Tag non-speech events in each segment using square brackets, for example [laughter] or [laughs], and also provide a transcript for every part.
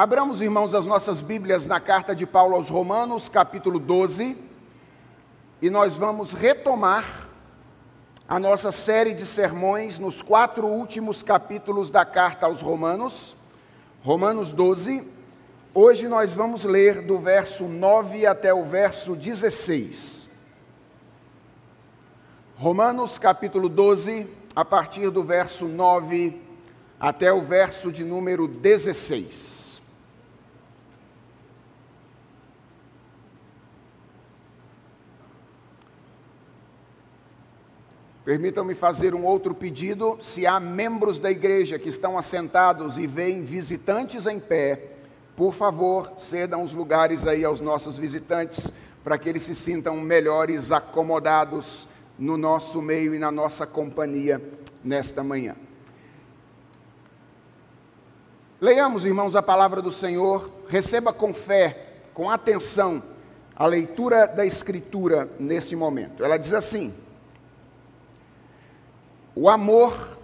Abramos, irmãos, as nossas Bíblias na carta de Paulo aos Romanos, capítulo 12, e nós vamos retomar a nossa série de sermões nos quatro últimos capítulos da carta aos Romanos, Romanos 12. Hoje nós vamos ler do verso 9 até o verso 16. Romanos, capítulo 12, a partir do verso 9 até o verso de número 16. Permitam-me fazer um outro pedido. Se há membros da igreja que estão assentados e veem visitantes em pé, por favor, cedam os lugares aí aos nossos visitantes, para que eles se sintam melhores acomodados no nosso meio e na nossa companhia nesta manhã. Leiamos, irmãos, a palavra do Senhor, receba com fé, com atenção, a leitura da Escritura neste momento. Ela diz assim: o amor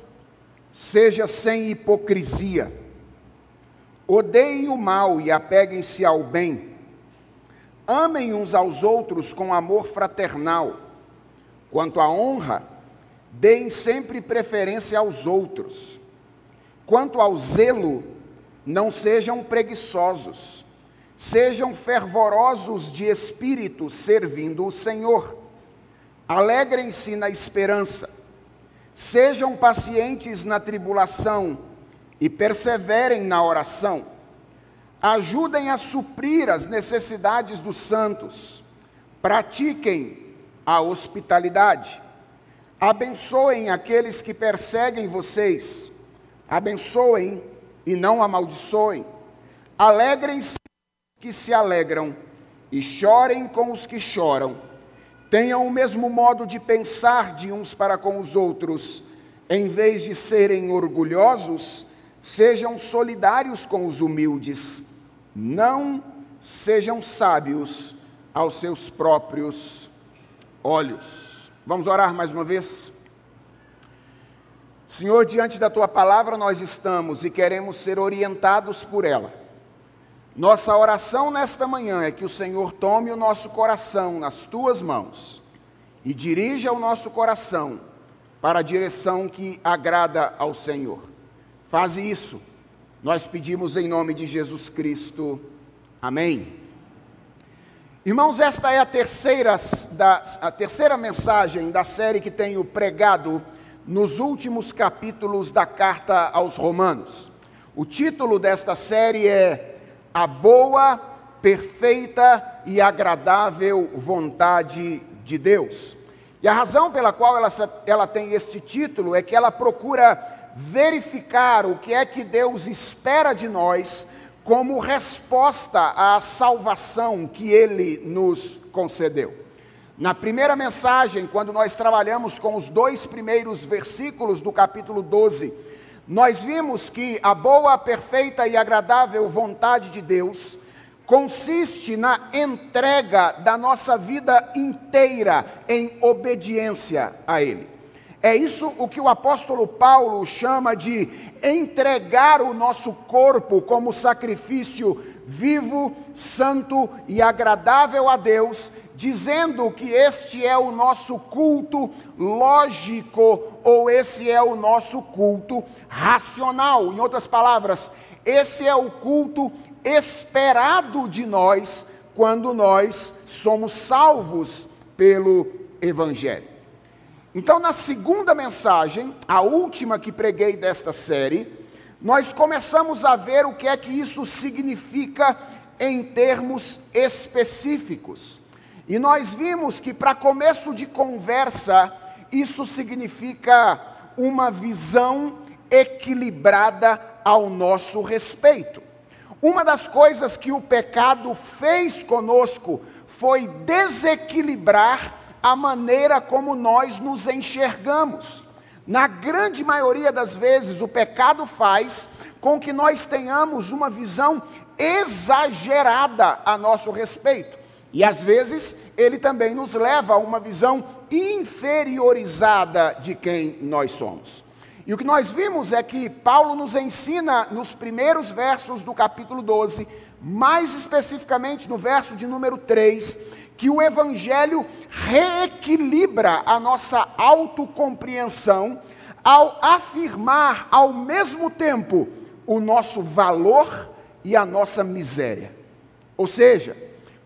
seja sem hipocrisia. Odeiem o mal e apeguem-se ao bem. Amem uns aos outros com amor fraternal. Quanto à honra, deem sempre preferência aos outros. Quanto ao zelo, não sejam preguiçosos. Sejam fervorosos de espírito, servindo o Senhor. Alegrem-se na esperança Sejam pacientes na tribulação e perseverem na oração. Ajudem a suprir as necessidades dos santos. Pratiquem a hospitalidade. Abençoem aqueles que perseguem vocês. Abençoem e não amaldiçoem. Alegrem-se que se alegram e chorem com os que choram tenham o mesmo modo de pensar de uns para com os outros, em vez de serem orgulhosos, sejam solidários com os humildes, não sejam sábios aos seus próprios olhos. Vamos orar mais uma vez? Senhor, diante da tua palavra nós estamos e queremos ser orientados por ela. Nossa oração nesta manhã é que o Senhor tome o nosso coração nas tuas mãos e dirija o nosso coração para a direção que agrada ao Senhor. Faze isso, nós pedimos em nome de Jesus Cristo. Amém. Irmãos, esta é a terceira, da, a terceira mensagem da série que tenho pregado nos últimos capítulos da carta aos Romanos. O título desta série é a boa, perfeita e agradável vontade de Deus. E a razão pela qual ela, ela tem este título é que ela procura verificar o que é que Deus espera de nós como resposta à salvação que Ele nos concedeu. Na primeira mensagem, quando nós trabalhamos com os dois primeiros versículos do capítulo 12, nós vimos que a boa, perfeita e agradável vontade de Deus consiste na entrega da nossa vida inteira em obediência a Ele. É isso o que o apóstolo Paulo chama de entregar o nosso corpo como sacrifício vivo, santo e agradável a Deus, dizendo que este é o nosso culto lógico ou esse é o nosso culto racional. Em outras palavras, esse é o culto esperado de nós quando nós somos salvos pelo Evangelho. Então, na segunda mensagem, a última que preguei desta série, nós começamos a ver o que é que isso significa em termos específicos. E nós vimos que, para começo de conversa, isso significa uma visão equilibrada ao nosso respeito. Uma das coisas que o pecado fez conosco foi desequilibrar a maneira como nós nos enxergamos. Na grande maioria das vezes, o pecado faz com que nós tenhamos uma visão exagerada a nosso respeito. E às vezes ele também nos leva a uma visão inferiorizada de quem nós somos. E o que nós vimos é que Paulo nos ensina nos primeiros versos do capítulo 12, mais especificamente no verso de número 3, que o Evangelho reequilibra a nossa autocompreensão ao afirmar ao mesmo tempo o nosso valor e a nossa miséria. Ou seja,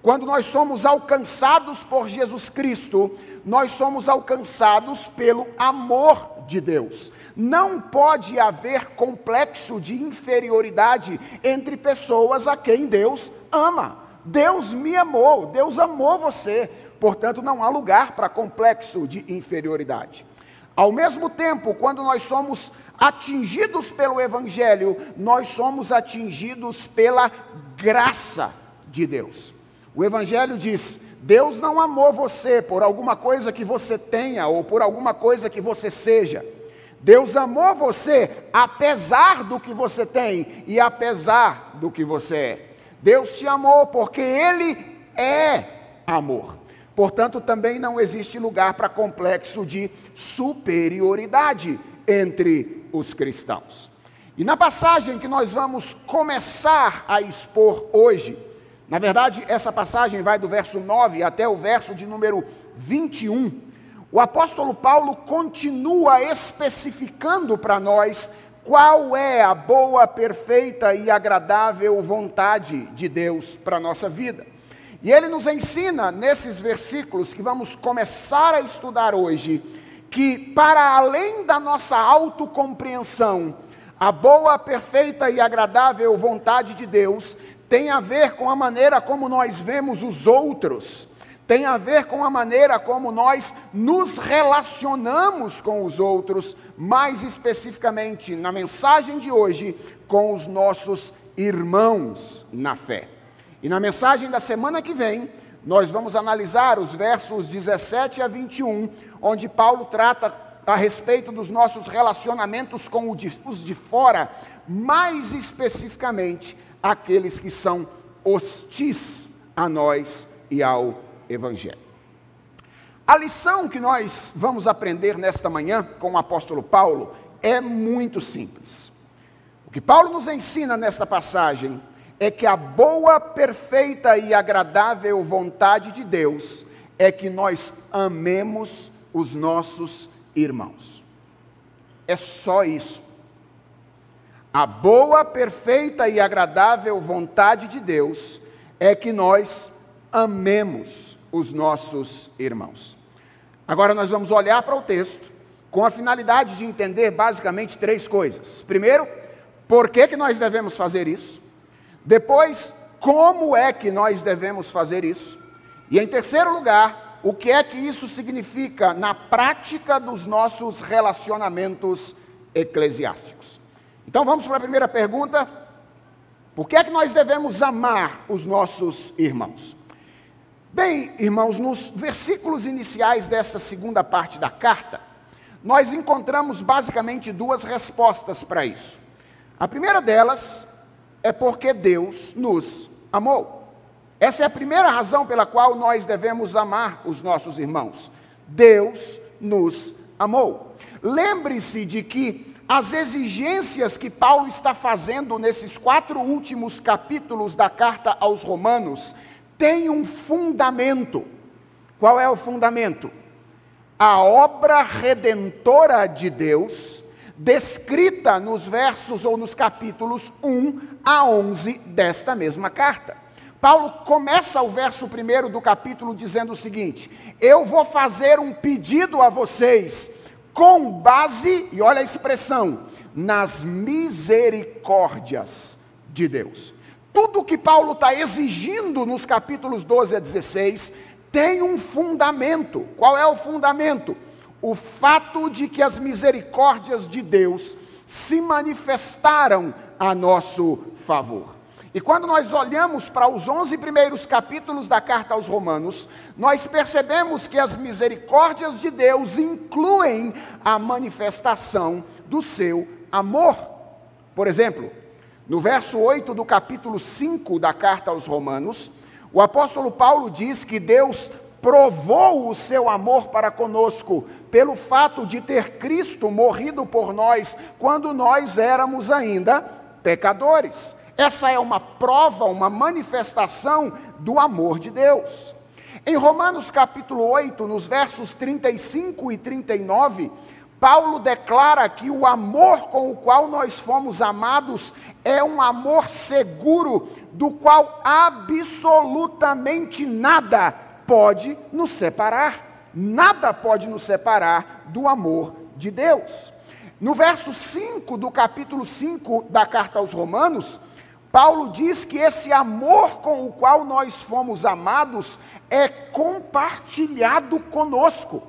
quando nós somos alcançados por Jesus Cristo, nós somos alcançados pelo amor de Deus. Não pode haver complexo de inferioridade entre pessoas a quem Deus ama. Deus me amou, Deus amou você, portanto não há lugar para complexo de inferioridade. Ao mesmo tempo, quando nós somos atingidos pelo Evangelho, nós somos atingidos pela graça de Deus. O Evangelho diz: Deus não amou você por alguma coisa que você tenha ou por alguma coisa que você seja. Deus amou você apesar do que você tem e apesar do que você é. Deus te amou porque Ele é amor. Portanto, também não existe lugar para complexo de superioridade entre os cristãos. E na passagem que nós vamos começar a expor hoje, na verdade, essa passagem vai do verso 9 até o verso de número 21. O apóstolo Paulo continua especificando para nós qual é a boa, perfeita e agradável vontade de Deus para a nossa vida. E ele nos ensina nesses versículos que vamos começar a estudar hoje, que para além da nossa autocompreensão, a boa, perfeita e agradável vontade de Deus tem a ver com a maneira como nós vemos os outros, tem a ver com a maneira como nós nos relacionamos com os outros, mais especificamente na mensagem de hoje, com os nossos irmãos na fé. E na mensagem da semana que vem, nós vamos analisar os versos 17 a 21, onde Paulo trata a respeito dos nossos relacionamentos com os de fora, mais especificamente aqueles que são hostis a nós e ao Evangelho. A lição que nós vamos aprender nesta manhã com o apóstolo Paulo é muito simples. O que Paulo nos ensina nesta passagem é que a boa, perfeita e agradável vontade de Deus é que nós amemos os nossos irmãos. É só isso. A boa, perfeita e agradável vontade de Deus é que nós amemos os nossos irmãos. Agora nós vamos olhar para o texto com a finalidade de entender basicamente três coisas. Primeiro, por que, que nós devemos fazer isso? Depois, como é que nós devemos fazer isso? E em terceiro lugar, o que é que isso significa na prática dos nossos relacionamentos eclesiásticos? Então vamos para a primeira pergunta: por que é que nós devemos amar os nossos irmãos? Bem, irmãos, nos versículos iniciais dessa segunda parte da carta, nós encontramos basicamente duas respostas para isso. A primeira delas é porque Deus nos amou. Essa é a primeira razão pela qual nós devemos amar os nossos irmãos. Deus nos amou. Lembre-se de que as exigências que Paulo está fazendo nesses quatro últimos capítulos da carta aos Romanos têm um fundamento. Qual é o fundamento? A obra redentora de Deus descrita nos versos ou nos capítulos 1 a 11 desta mesma carta. Paulo começa o verso primeiro do capítulo dizendo o seguinte: Eu vou fazer um pedido a vocês com base, e olha a expressão, nas misericórdias de Deus. Tudo que Paulo está exigindo nos capítulos 12 a 16 tem um fundamento. Qual é o fundamento? o fato de que as misericórdias de Deus se manifestaram a nosso favor. E quando nós olhamos para os 11 primeiros capítulos da carta aos Romanos, nós percebemos que as misericórdias de Deus incluem a manifestação do seu amor. Por exemplo, no verso 8 do capítulo 5 da carta aos Romanos, o apóstolo Paulo diz que Deus provou o seu amor para conosco pelo fato de ter Cristo morrido por nós quando nós éramos ainda pecadores. Essa é uma prova, uma manifestação do amor de Deus. Em Romanos capítulo 8, nos versos 35 e 39, Paulo declara que o amor com o qual nós fomos amados é um amor seguro, do qual absolutamente nada pode nos separar. Nada pode nos separar do amor de Deus. No verso 5 do capítulo 5 da carta aos Romanos, Paulo diz que esse amor com o qual nós fomos amados é compartilhado conosco.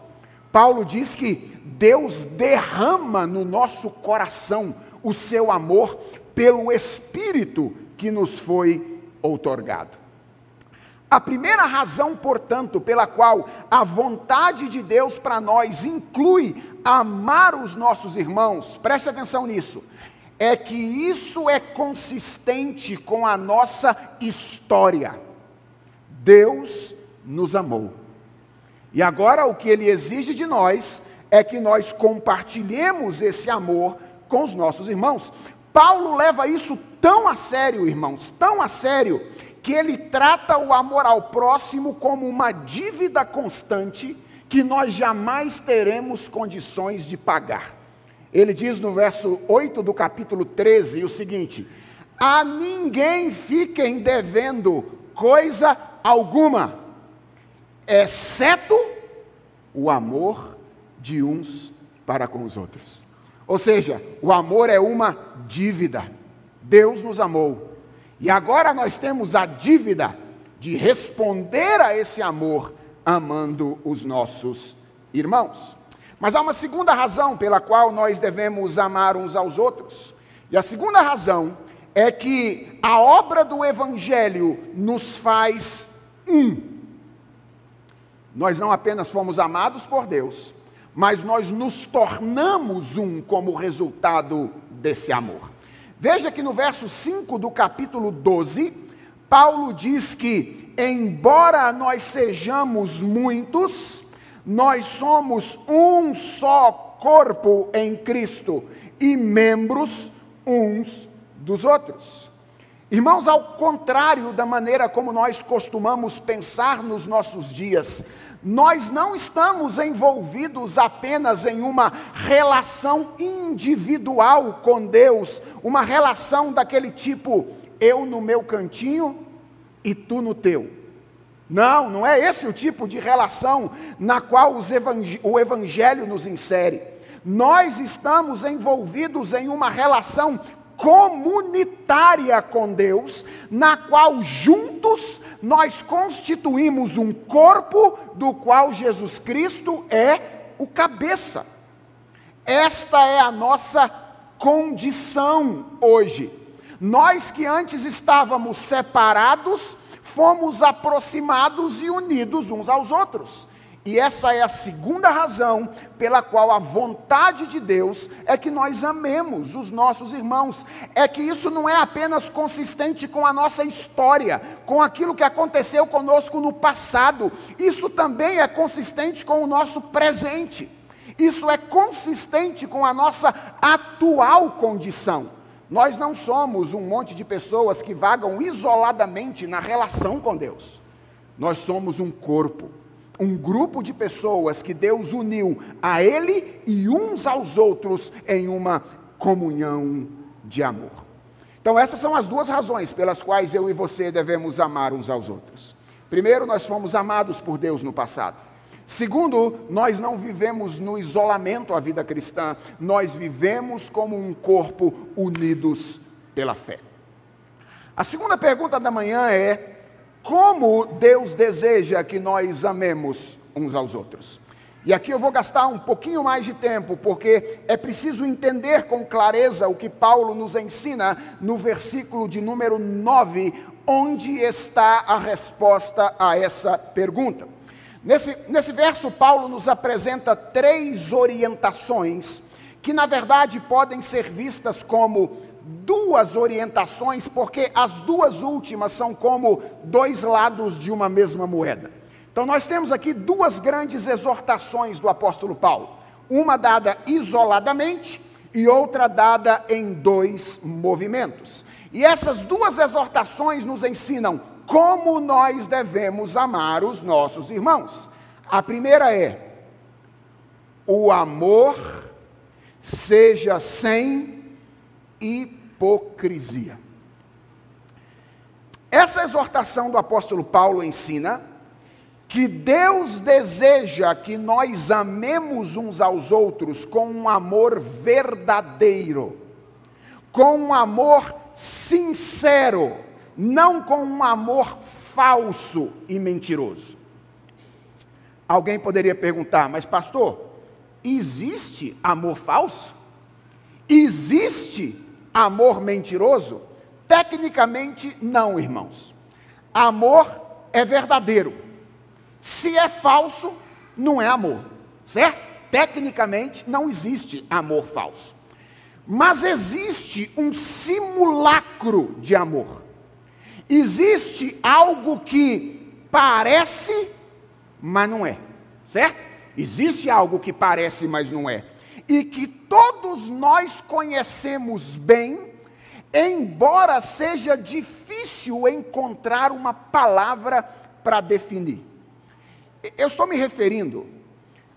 Paulo diz que Deus derrama no nosso coração o seu amor pelo Espírito que nos foi outorgado. A primeira razão, portanto, pela qual a vontade de Deus para nós inclui amar os nossos irmãos, preste atenção nisso, é que isso é consistente com a nossa história. Deus nos amou. E agora o que ele exige de nós é que nós compartilhemos esse amor com os nossos irmãos. Paulo leva isso tão a sério, irmãos, tão a sério, que ele trata o amor ao próximo como uma dívida constante que nós jamais teremos condições de pagar. Ele diz no verso 8 do capítulo 13 o seguinte: A ninguém fiquem devendo coisa alguma, exceto o amor de uns para com os outros. Ou seja, o amor é uma dívida. Deus nos amou. E agora nós temos a dívida de responder a esse amor amando os nossos irmãos. Mas há uma segunda razão pela qual nós devemos amar uns aos outros. E a segunda razão é que a obra do Evangelho nos faz um. Nós não apenas fomos amados por Deus, mas nós nos tornamos um como resultado desse amor. Veja que no verso 5 do capítulo 12, Paulo diz que, embora nós sejamos muitos, nós somos um só corpo em Cristo e membros uns dos outros. Irmãos, ao contrário da maneira como nós costumamos pensar nos nossos dias, nós não estamos envolvidos apenas em uma relação individual com Deus, uma relação daquele tipo, eu no meu cantinho e tu no teu. Não, não é esse o tipo de relação na qual o Evangelho nos insere. Nós estamos envolvidos em uma relação comunitária com Deus, na qual juntos nós constituímos um corpo do qual Jesus Cristo é o cabeça. Esta é a nossa condição hoje. Nós que antes estávamos separados, fomos aproximados e unidos uns aos outros. E essa é a segunda razão pela qual a vontade de Deus é que nós amemos os nossos irmãos. É que isso não é apenas consistente com a nossa história, com aquilo que aconteceu conosco no passado, isso também é consistente com o nosso presente. Isso é consistente com a nossa atual condição. Nós não somos um monte de pessoas que vagam isoladamente na relação com Deus. Nós somos um corpo um grupo de pessoas que Deus uniu a Ele e uns aos outros em uma comunhão de amor. Então, essas são as duas razões pelas quais eu e você devemos amar uns aos outros. Primeiro, nós fomos amados por Deus no passado. Segundo, nós não vivemos no isolamento a vida cristã, nós vivemos como um corpo unidos pela fé. A segunda pergunta da manhã é: como Deus deseja que nós amemos uns aos outros. E aqui eu vou gastar um pouquinho mais de tempo, porque é preciso entender com clareza o que Paulo nos ensina no versículo de número 9, onde está a resposta a essa pergunta. Nesse, nesse verso, Paulo nos apresenta três orientações que, na verdade, podem ser vistas como duas orientações, porque as duas últimas são como dois lados de uma mesma moeda. Então, nós temos aqui duas grandes exortações do apóstolo Paulo: uma dada isoladamente e outra dada em dois movimentos. E essas duas exortações nos ensinam como nós devemos amar os nossos irmãos. A primeira é: o amor seja sem hipocrisia. Essa exortação do apóstolo Paulo ensina que Deus deseja que nós amemos uns aos outros com um amor verdadeiro, com um amor sincero, não com um amor falso e mentiroso. Alguém poderia perguntar, mas pastor, existe amor falso? Existe amor mentiroso? Tecnicamente, não, irmãos. Amor é verdadeiro se é falso, não é amor, certo? Tecnicamente, não existe amor falso. Mas existe um simulacro de amor. Existe algo que parece, mas não é, certo? Existe algo que parece, mas não é. E que todos nós conhecemos bem, embora seja difícil encontrar uma palavra para definir. Eu estou me referindo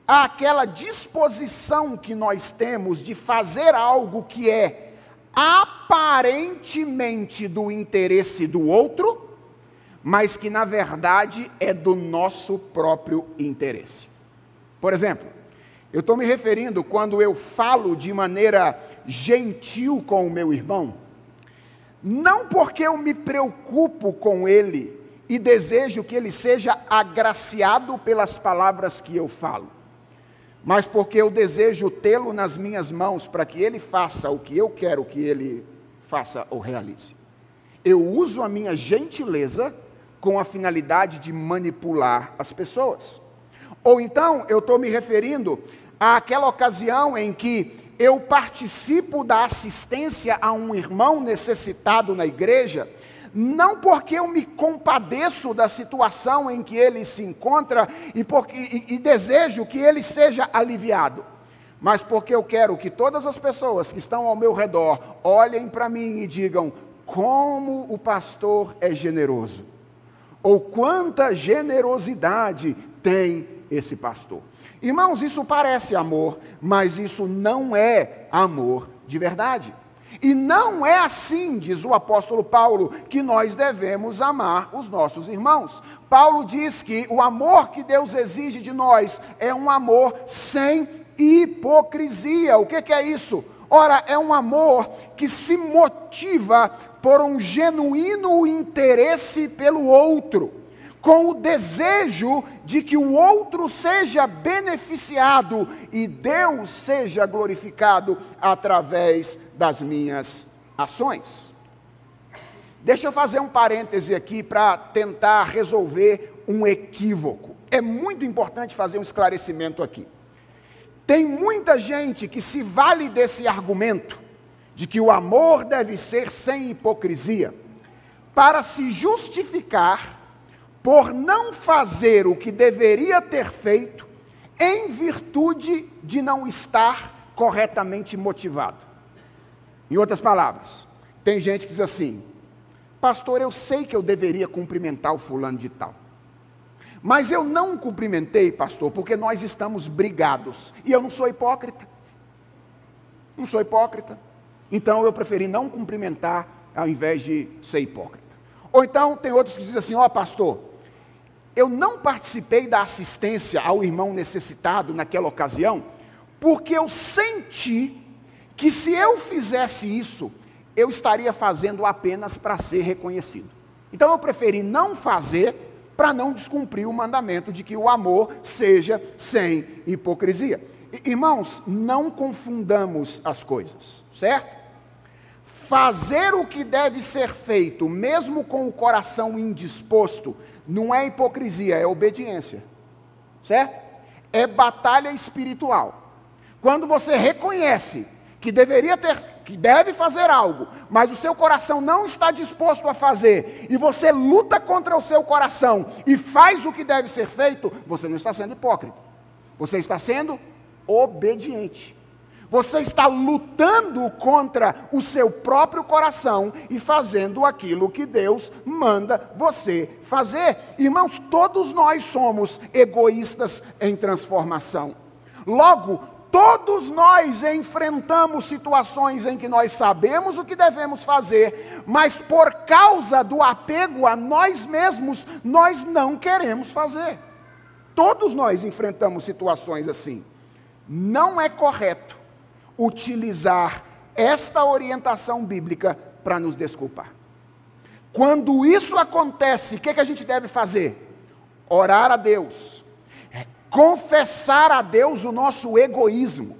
àquela disposição que nós temos de fazer algo que é aparentemente do interesse do outro, mas que na verdade é do nosso próprio interesse. Por exemplo, eu estou me referindo quando eu falo de maneira gentil com o meu irmão, não porque eu me preocupo com ele, e desejo que ele seja agraciado pelas palavras que eu falo, mas porque eu desejo tê-lo nas minhas mãos para que ele faça o que eu quero que ele faça ou realize. Eu uso a minha gentileza com a finalidade de manipular as pessoas. Ou então eu estou me referindo àquela ocasião em que eu participo da assistência a um irmão necessitado na igreja não porque eu me compadeço da situação em que ele se encontra e, porque, e, e desejo que ele seja aliviado, mas porque eu quero que todas as pessoas que estão ao meu redor olhem para mim e digam: como o pastor é generoso, ou quanta generosidade tem esse pastor. Irmãos, isso parece amor, mas isso não é amor de verdade. E não é assim, diz o apóstolo Paulo, que nós devemos amar os nossos irmãos. Paulo diz que o amor que Deus exige de nós é um amor sem hipocrisia. O que, que é isso? Ora, é um amor que se motiva por um genuíno interesse pelo outro com o desejo de que o outro seja beneficiado e Deus seja glorificado através das minhas ações. Deixa eu fazer um parêntese aqui para tentar resolver um equívoco. É muito importante fazer um esclarecimento aqui. Tem muita gente que se vale desse argumento de que o amor deve ser sem hipocrisia para se justificar por não fazer o que deveria ter feito, em virtude de não estar corretamente motivado. Em outras palavras, tem gente que diz assim: Pastor, eu sei que eu deveria cumprimentar o fulano de tal. Mas eu não cumprimentei, pastor, porque nós estamos brigados. E eu não sou hipócrita. Não sou hipócrita. Então eu preferi não cumprimentar ao invés de ser hipócrita. Ou então tem outros que dizem assim: Ó, oh, pastor, eu não participei da assistência ao irmão necessitado naquela ocasião, porque eu senti que se eu fizesse isso, eu estaria fazendo apenas para ser reconhecido. Então eu preferi não fazer para não descumprir o mandamento de que o amor seja sem hipocrisia. Irmãos, não confundamos as coisas, certo? Fazer o que deve ser feito, mesmo com o coração indisposto, não é hipocrisia, é obediência. Certo? É batalha espiritual. Quando você reconhece que deveria ter que deve fazer algo, mas o seu coração não está disposto a fazer, e você luta contra o seu coração e faz o que deve ser feito, você não está sendo hipócrita. Você está sendo obediente. Você está lutando contra o seu próprio coração e fazendo aquilo que Deus manda você fazer. Irmãos, todos nós somos egoístas em transformação. Logo, todos nós enfrentamos situações em que nós sabemos o que devemos fazer, mas por causa do apego a nós mesmos, nós não queremos fazer. Todos nós enfrentamos situações assim. Não é correto utilizar esta orientação bíblica para nos desculpar. Quando isso acontece, o que, que a gente deve fazer? Orar a Deus, é confessar a Deus o nosso egoísmo,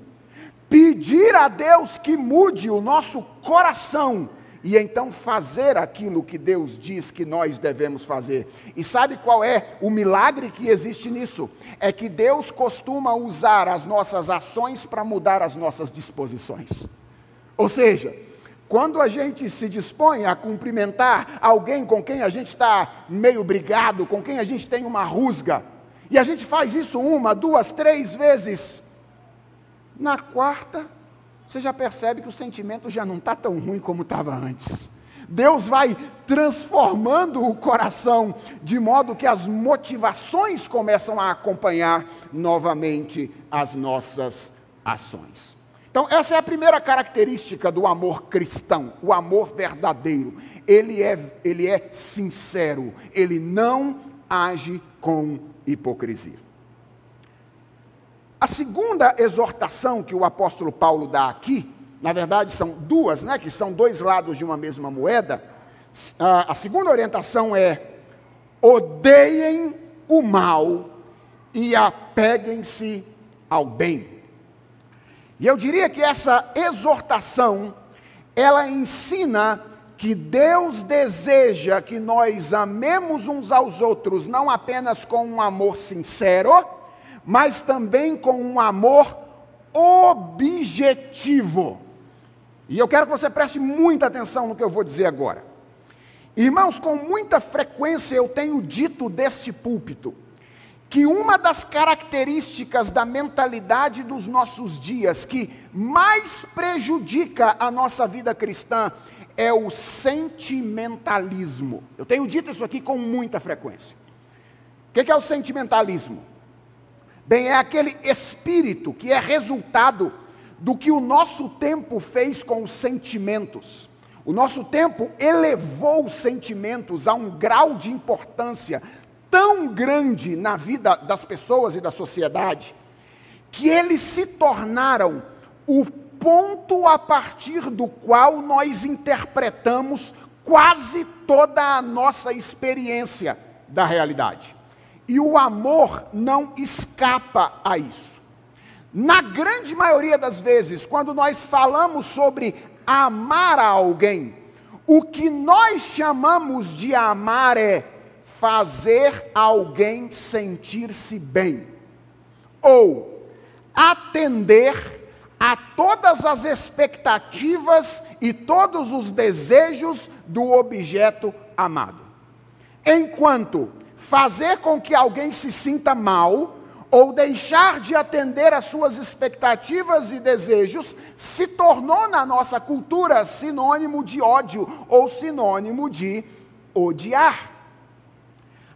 pedir a Deus que mude o nosso coração e então fazer aquilo que Deus diz que nós devemos fazer. E sabe qual é o milagre que existe nisso? É que Deus costuma usar as nossas ações para mudar as nossas disposições. Ou seja, quando a gente se dispõe a cumprimentar alguém com quem a gente está meio brigado, com quem a gente tem uma rusga, e a gente faz isso uma, duas, três vezes, na quarta, você já percebe que o sentimento já não está tão ruim como estava antes. Deus vai transformando o coração de modo que as motivações começam a acompanhar novamente as nossas ações. Então, essa é a primeira característica do amor cristão, o amor verdadeiro. Ele é, ele é sincero, ele não age com hipocrisia. A segunda exortação que o apóstolo Paulo dá aqui, na verdade são duas, né, que são dois lados de uma mesma moeda. A segunda orientação é: odeiem o mal e apeguem-se ao bem. E eu diria que essa exortação, ela ensina que Deus deseja que nós amemos uns aos outros, não apenas com um amor sincero, mas também com um amor objetivo. E eu quero que você preste muita atenção no que eu vou dizer agora. Irmãos, com muita frequência eu tenho dito deste púlpito que uma das características da mentalidade dos nossos dias que mais prejudica a nossa vida cristã é o sentimentalismo. Eu tenho dito isso aqui com muita frequência. O que é o sentimentalismo? Bem, é aquele espírito que é resultado do que o nosso tempo fez com os sentimentos. O nosso tempo elevou os sentimentos a um grau de importância tão grande na vida das pessoas e da sociedade, que eles se tornaram o ponto a partir do qual nós interpretamos quase toda a nossa experiência da realidade. E o amor não escapa a isso. Na grande maioria das vezes, quando nós falamos sobre amar a alguém, o que nós chamamos de amar é fazer alguém sentir-se bem, ou atender a todas as expectativas e todos os desejos do objeto amado. Enquanto fazer com que alguém se sinta mal ou deixar de atender às suas expectativas e desejos se tornou na nossa cultura sinônimo de ódio ou sinônimo de odiar.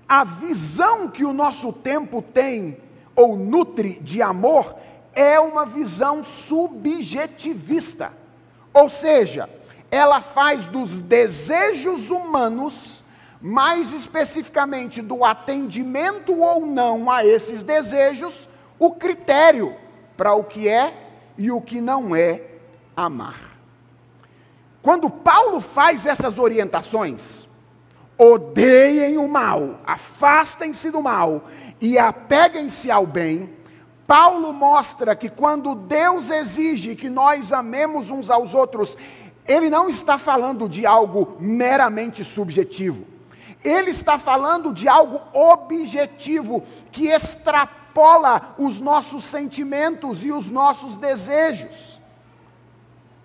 A visão que o nosso tempo tem ou nutre de amor é uma visão subjetivista. Ou seja, ela faz dos desejos humanos mais especificamente do atendimento ou não a esses desejos, o critério para o que é e o que não é amar. Quando Paulo faz essas orientações, odeiem o mal, afastem-se do mal e apeguem-se ao bem, Paulo mostra que quando Deus exige que nós amemos uns aos outros, ele não está falando de algo meramente subjetivo. Ele está falando de algo objetivo que extrapola os nossos sentimentos e os nossos desejos.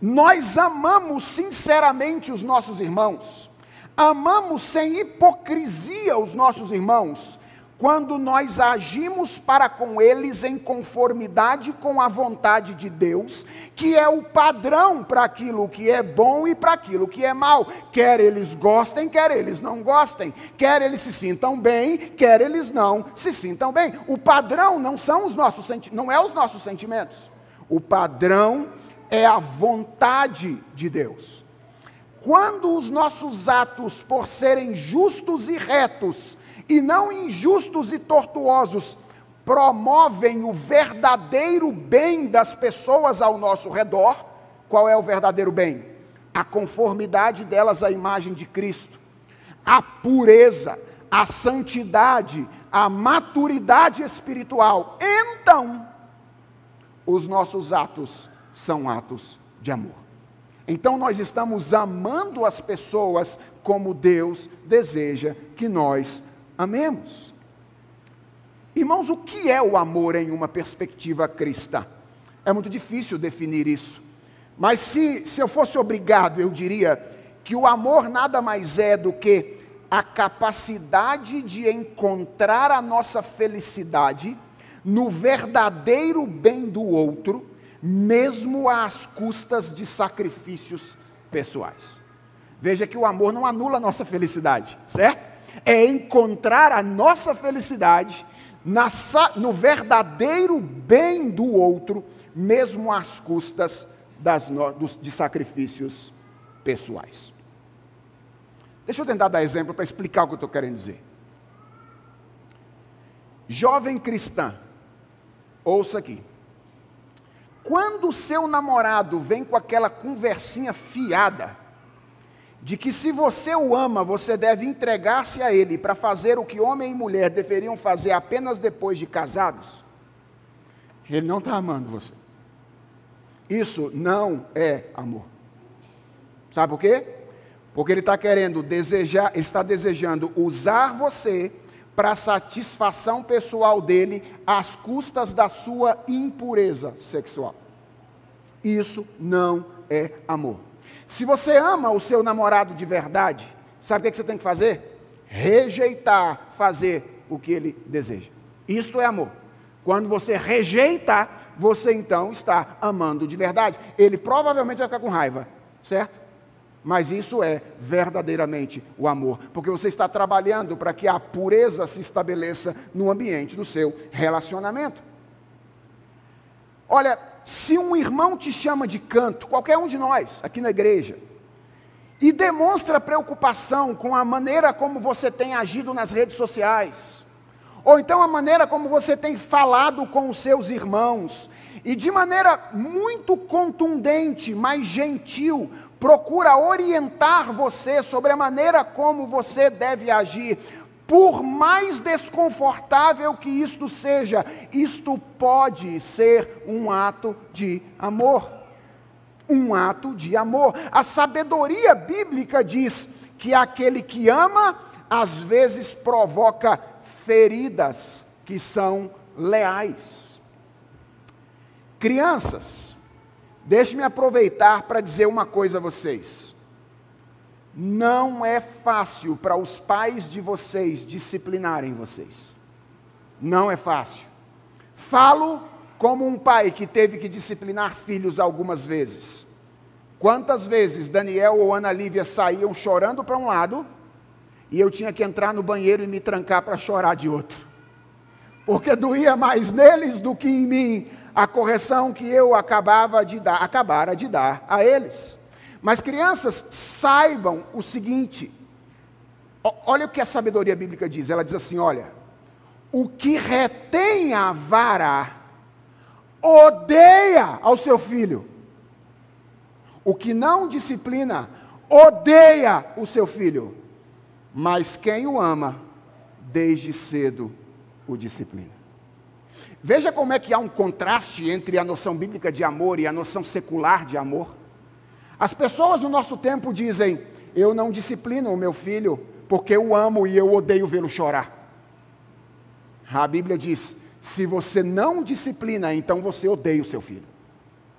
nós amamos sinceramente os nossos irmãos, amamos sem hipocrisia os nossos irmãos, quando nós agimos para com eles em conformidade com a vontade de Deus, que é o padrão para aquilo que é bom e para aquilo que é mal, quer eles gostem, quer eles não gostem, quer eles se sintam bem, quer eles não se sintam bem. O padrão não são os nossos não é os nossos sentimentos. O padrão é a vontade de Deus. Quando os nossos atos, por serem justos e retos, e não injustos e tortuosos, promovem o verdadeiro bem das pessoas ao nosso redor. Qual é o verdadeiro bem? A conformidade delas à imagem de Cristo, a pureza, a santidade, a maturidade espiritual. Então, os nossos atos são atos de amor. Então, nós estamos amando as pessoas como Deus deseja que nós amemos. Irmãos, o que é o amor em uma perspectiva cristã? É muito difícil definir isso. Mas se, se eu fosse obrigado, eu diria que o amor nada mais é do que a capacidade de encontrar a nossa felicidade no verdadeiro bem do outro, mesmo às custas de sacrifícios pessoais. Veja que o amor não anula a nossa felicidade, certo? É encontrar a nossa felicidade na, no verdadeiro bem do outro, mesmo às custas das, dos, de sacrifícios pessoais. Deixa eu tentar dar exemplo para explicar o que eu estou querendo dizer. Jovem cristã, ouça aqui. Quando o seu namorado vem com aquela conversinha fiada, de que se você o ama, você deve entregar-se a ele para fazer o que homem e mulher deveriam fazer apenas depois de casados, ele não está amando você. Isso não é amor. Sabe por quê? Porque ele está querendo desejar, ele está desejando usar você para satisfação pessoal dele às custas da sua impureza sexual. Isso não é amor. Se você ama o seu namorado de verdade, sabe o que você tem que fazer? Rejeitar fazer o que ele deseja. Isto é amor. Quando você rejeita, você então está amando de verdade. Ele provavelmente vai ficar com raiva, certo? Mas isso é verdadeiramente o amor, porque você está trabalhando para que a pureza se estabeleça no ambiente do seu relacionamento. Olha, se um irmão te chama de canto, qualquer um de nós aqui na igreja, e demonstra preocupação com a maneira como você tem agido nas redes sociais, ou então a maneira como você tem falado com os seus irmãos, e de maneira muito contundente, mas gentil, procura orientar você sobre a maneira como você deve agir, por mais desconfortável que isto seja, isto pode ser um ato de amor. Um ato de amor. A sabedoria bíblica diz que aquele que ama, às vezes provoca feridas que são leais. Crianças, deixe-me aproveitar para dizer uma coisa a vocês. Não é fácil para os pais de vocês disciplinarem vocês. Não é fácil. Falo como um pai que teve que disciplinar filhos algumas vezes. Quantas vezes Daniel ou Ana Lívia saíam chorando para um lado e eu tinha que entrar no banheiro e me trancar para chorar de outro? Porque doía mais neles do que em mim a correção que eu acabava de dar, acabara de dar a eles. Mas crianças, saibam o seguinte: olha o que a sabedoria bíblica diz. Ela diz assim: olha, o que retém a vara odeia ao seu filho. O que não disciplina odeia o seu filho. Mas quem o ama, desde cedo o disciplina. Veja como é que há um contraste entre a noção bíblica de amor e a noção secular de amor. As pessoas no nosso tempo dizem: Eu não disciplino o meu filho porque eu amo e eu odeio vê-lo chorar. A Bíblia diz: Se você não disciplina, então você odeia o seu filho.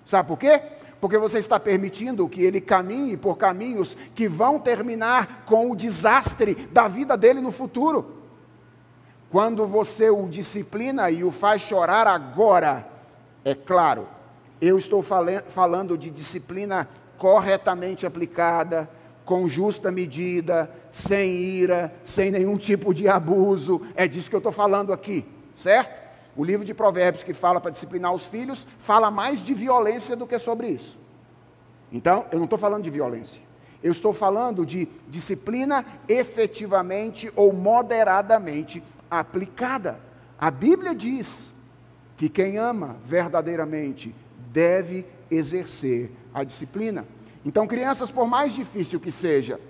Sabe por quê? porque você está permitindo que ele caminhe por caminhos que vão terminar com o desastre da vida dele no futuro. Quando você o disciplina e o faz chorar agora, é claro, eu estou falando de disciplina corretamente aplicada, com justa medida, sem ira, sem nenhum tipo de abuso. É disso que eu estou falando aqui, certo? O livro de Provérbios que fala para disciplinar os filhos fala mais de violência do que sobre isso. Então, eu não estou falando de violência. Eu estou falando de disciplina efetivamente ou moderadamente aplicada. A Bíblia diz que quem ama verdadeiramente deve exercer a disciplina. Então, crianças, por mais difícil que seja,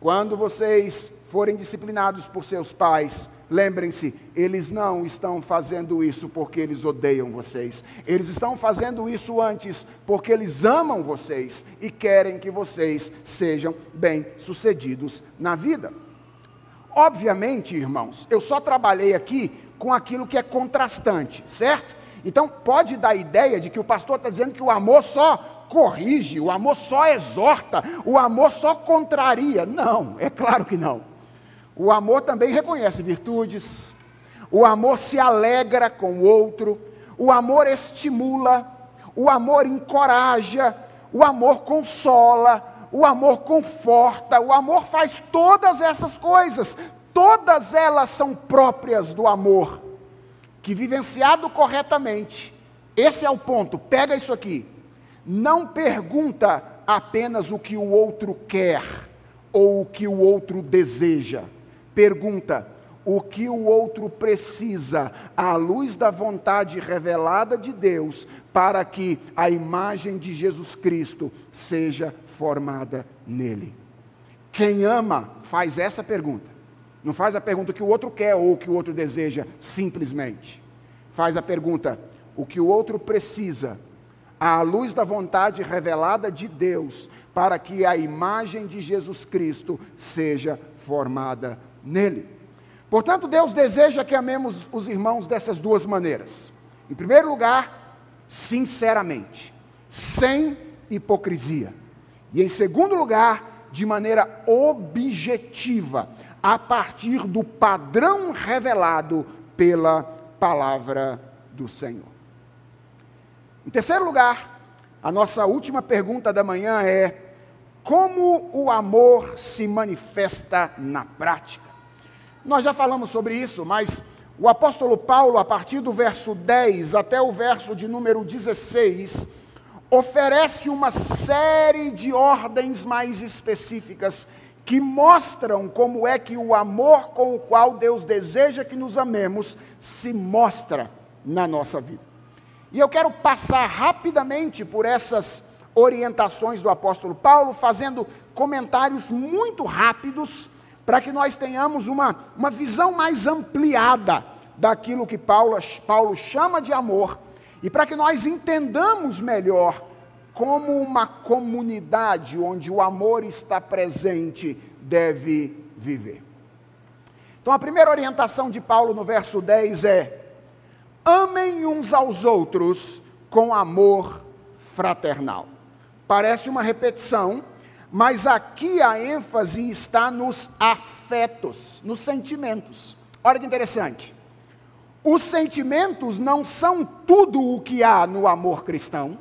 quando vocês forem disciplinados por seus pais, lembrem-se, eles não estão fazendo isso porque eles odeiam vocês. Eles estão fazendo isso antes porque eles amam vocês e querem que vocês sejam bem-sucedidos na vida. Obviamente, irmãos, eu só trabalhei aqui com aquilo que é contrastante, certo? Então, pode dar a ideia de que o pastor está dizendo que o amor só corrige, o amor só exorta, o amor só contraria. Não, é claro que não. O amor também reconhece virtudes, o amor se alegra com o outro, o amor estimula, o amor encoraja, o amor consola, o amor conforta, o amor faz todas essas coisas, todas elas são próprias do amor, que vivenciado corretamente, esse é o ponto, pega isso aqui não pergunta apenas o que o outro quer ou o que o outro deseja. Pergunta o que o outro precisa, à luz da vontade revelada de Deus, para que a imagem de Jesus Cristo seja formada nele. Quem ama faz essa pergunta. Não faz a pergunta que o outro quer ou o que o outro deseja, simplesmente. Faz a pergunta: o que o outro precisa à luz da vontade revelada de Deus, para que a imagem de Jesus Cristo seja formada nele. Portanto, Deus deseja que amemos os irmãos dessas duas maneiras. Em primeiro lugar, sinceramente, sem hipocrisia. E em segundo lugar, de maneira objetiva, a partir do padrão revelado pela palavra do Senhor. Em terceiro lugar, a nossa última pergunta da manhã é: como o amor se manifesta na prática? Nós já falamos sobre isso, mas o apóstolo Paulo, a partir do verso 10 até o verso de número 16, oferece uma série de ordens mais específicas que mostram como é que o amor com o qual Deus deseja que nos amemos se mostra na nossa vida. E eu quero passar rapidamente por essas orientações do apóstolo Paulo, fazendo comentários muito rápidos, para que nós tenhamos uma, uma visão mais ampliada daquilo que Paulo, Paulo chama de amor, e para que nós entendamos melhor como uma comunidade onde o amor está presente deve viver. Então, a primeira orientação de Paulo no verso 10 é: amem uns aos outros com amor fraternal. Parece uma repetição, mas aqui a ênfase está nos afetos, nos sentimentos. Olha que interessante. Os sentimentos não são tudo o que há no amor cristão,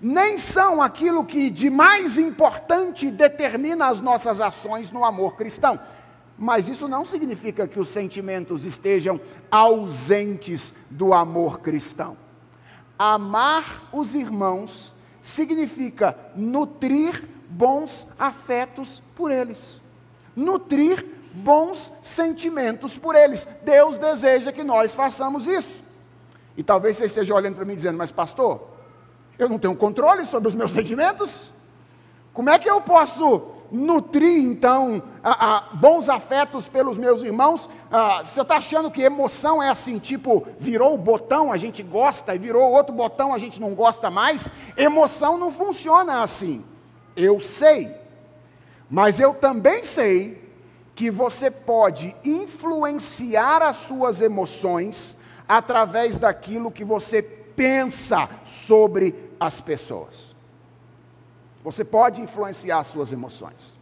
nem são aquilo que de mais importante determina as nossas ações no amor cristão. Mas isso não significa que os sentimentos estejam ausentes do amor cristão. Amar os irmãos significa nutrir bons afetos por eles, nutrir bons sentimentos por eles. Deus deseja que nós façamos isso. E talvez você esteja olhando para mim dizendo, mas pastor, eu não tenho controle sobre os meus sentimentos? Como é que eu posso nutrir então a, a, bons afetos pelos meus irmãos. Ah, se eu está achando que emoção é assim, tipo, virou o botão, a gente gosta, e virou outro botão, a gente não gosta mais, emoção não funciona assim. Eu sei, mas eu também sei que você pode influenciar as suas emoções através daquilo que você pensa sobre as pessoas. Você pode influenciar suas emoções.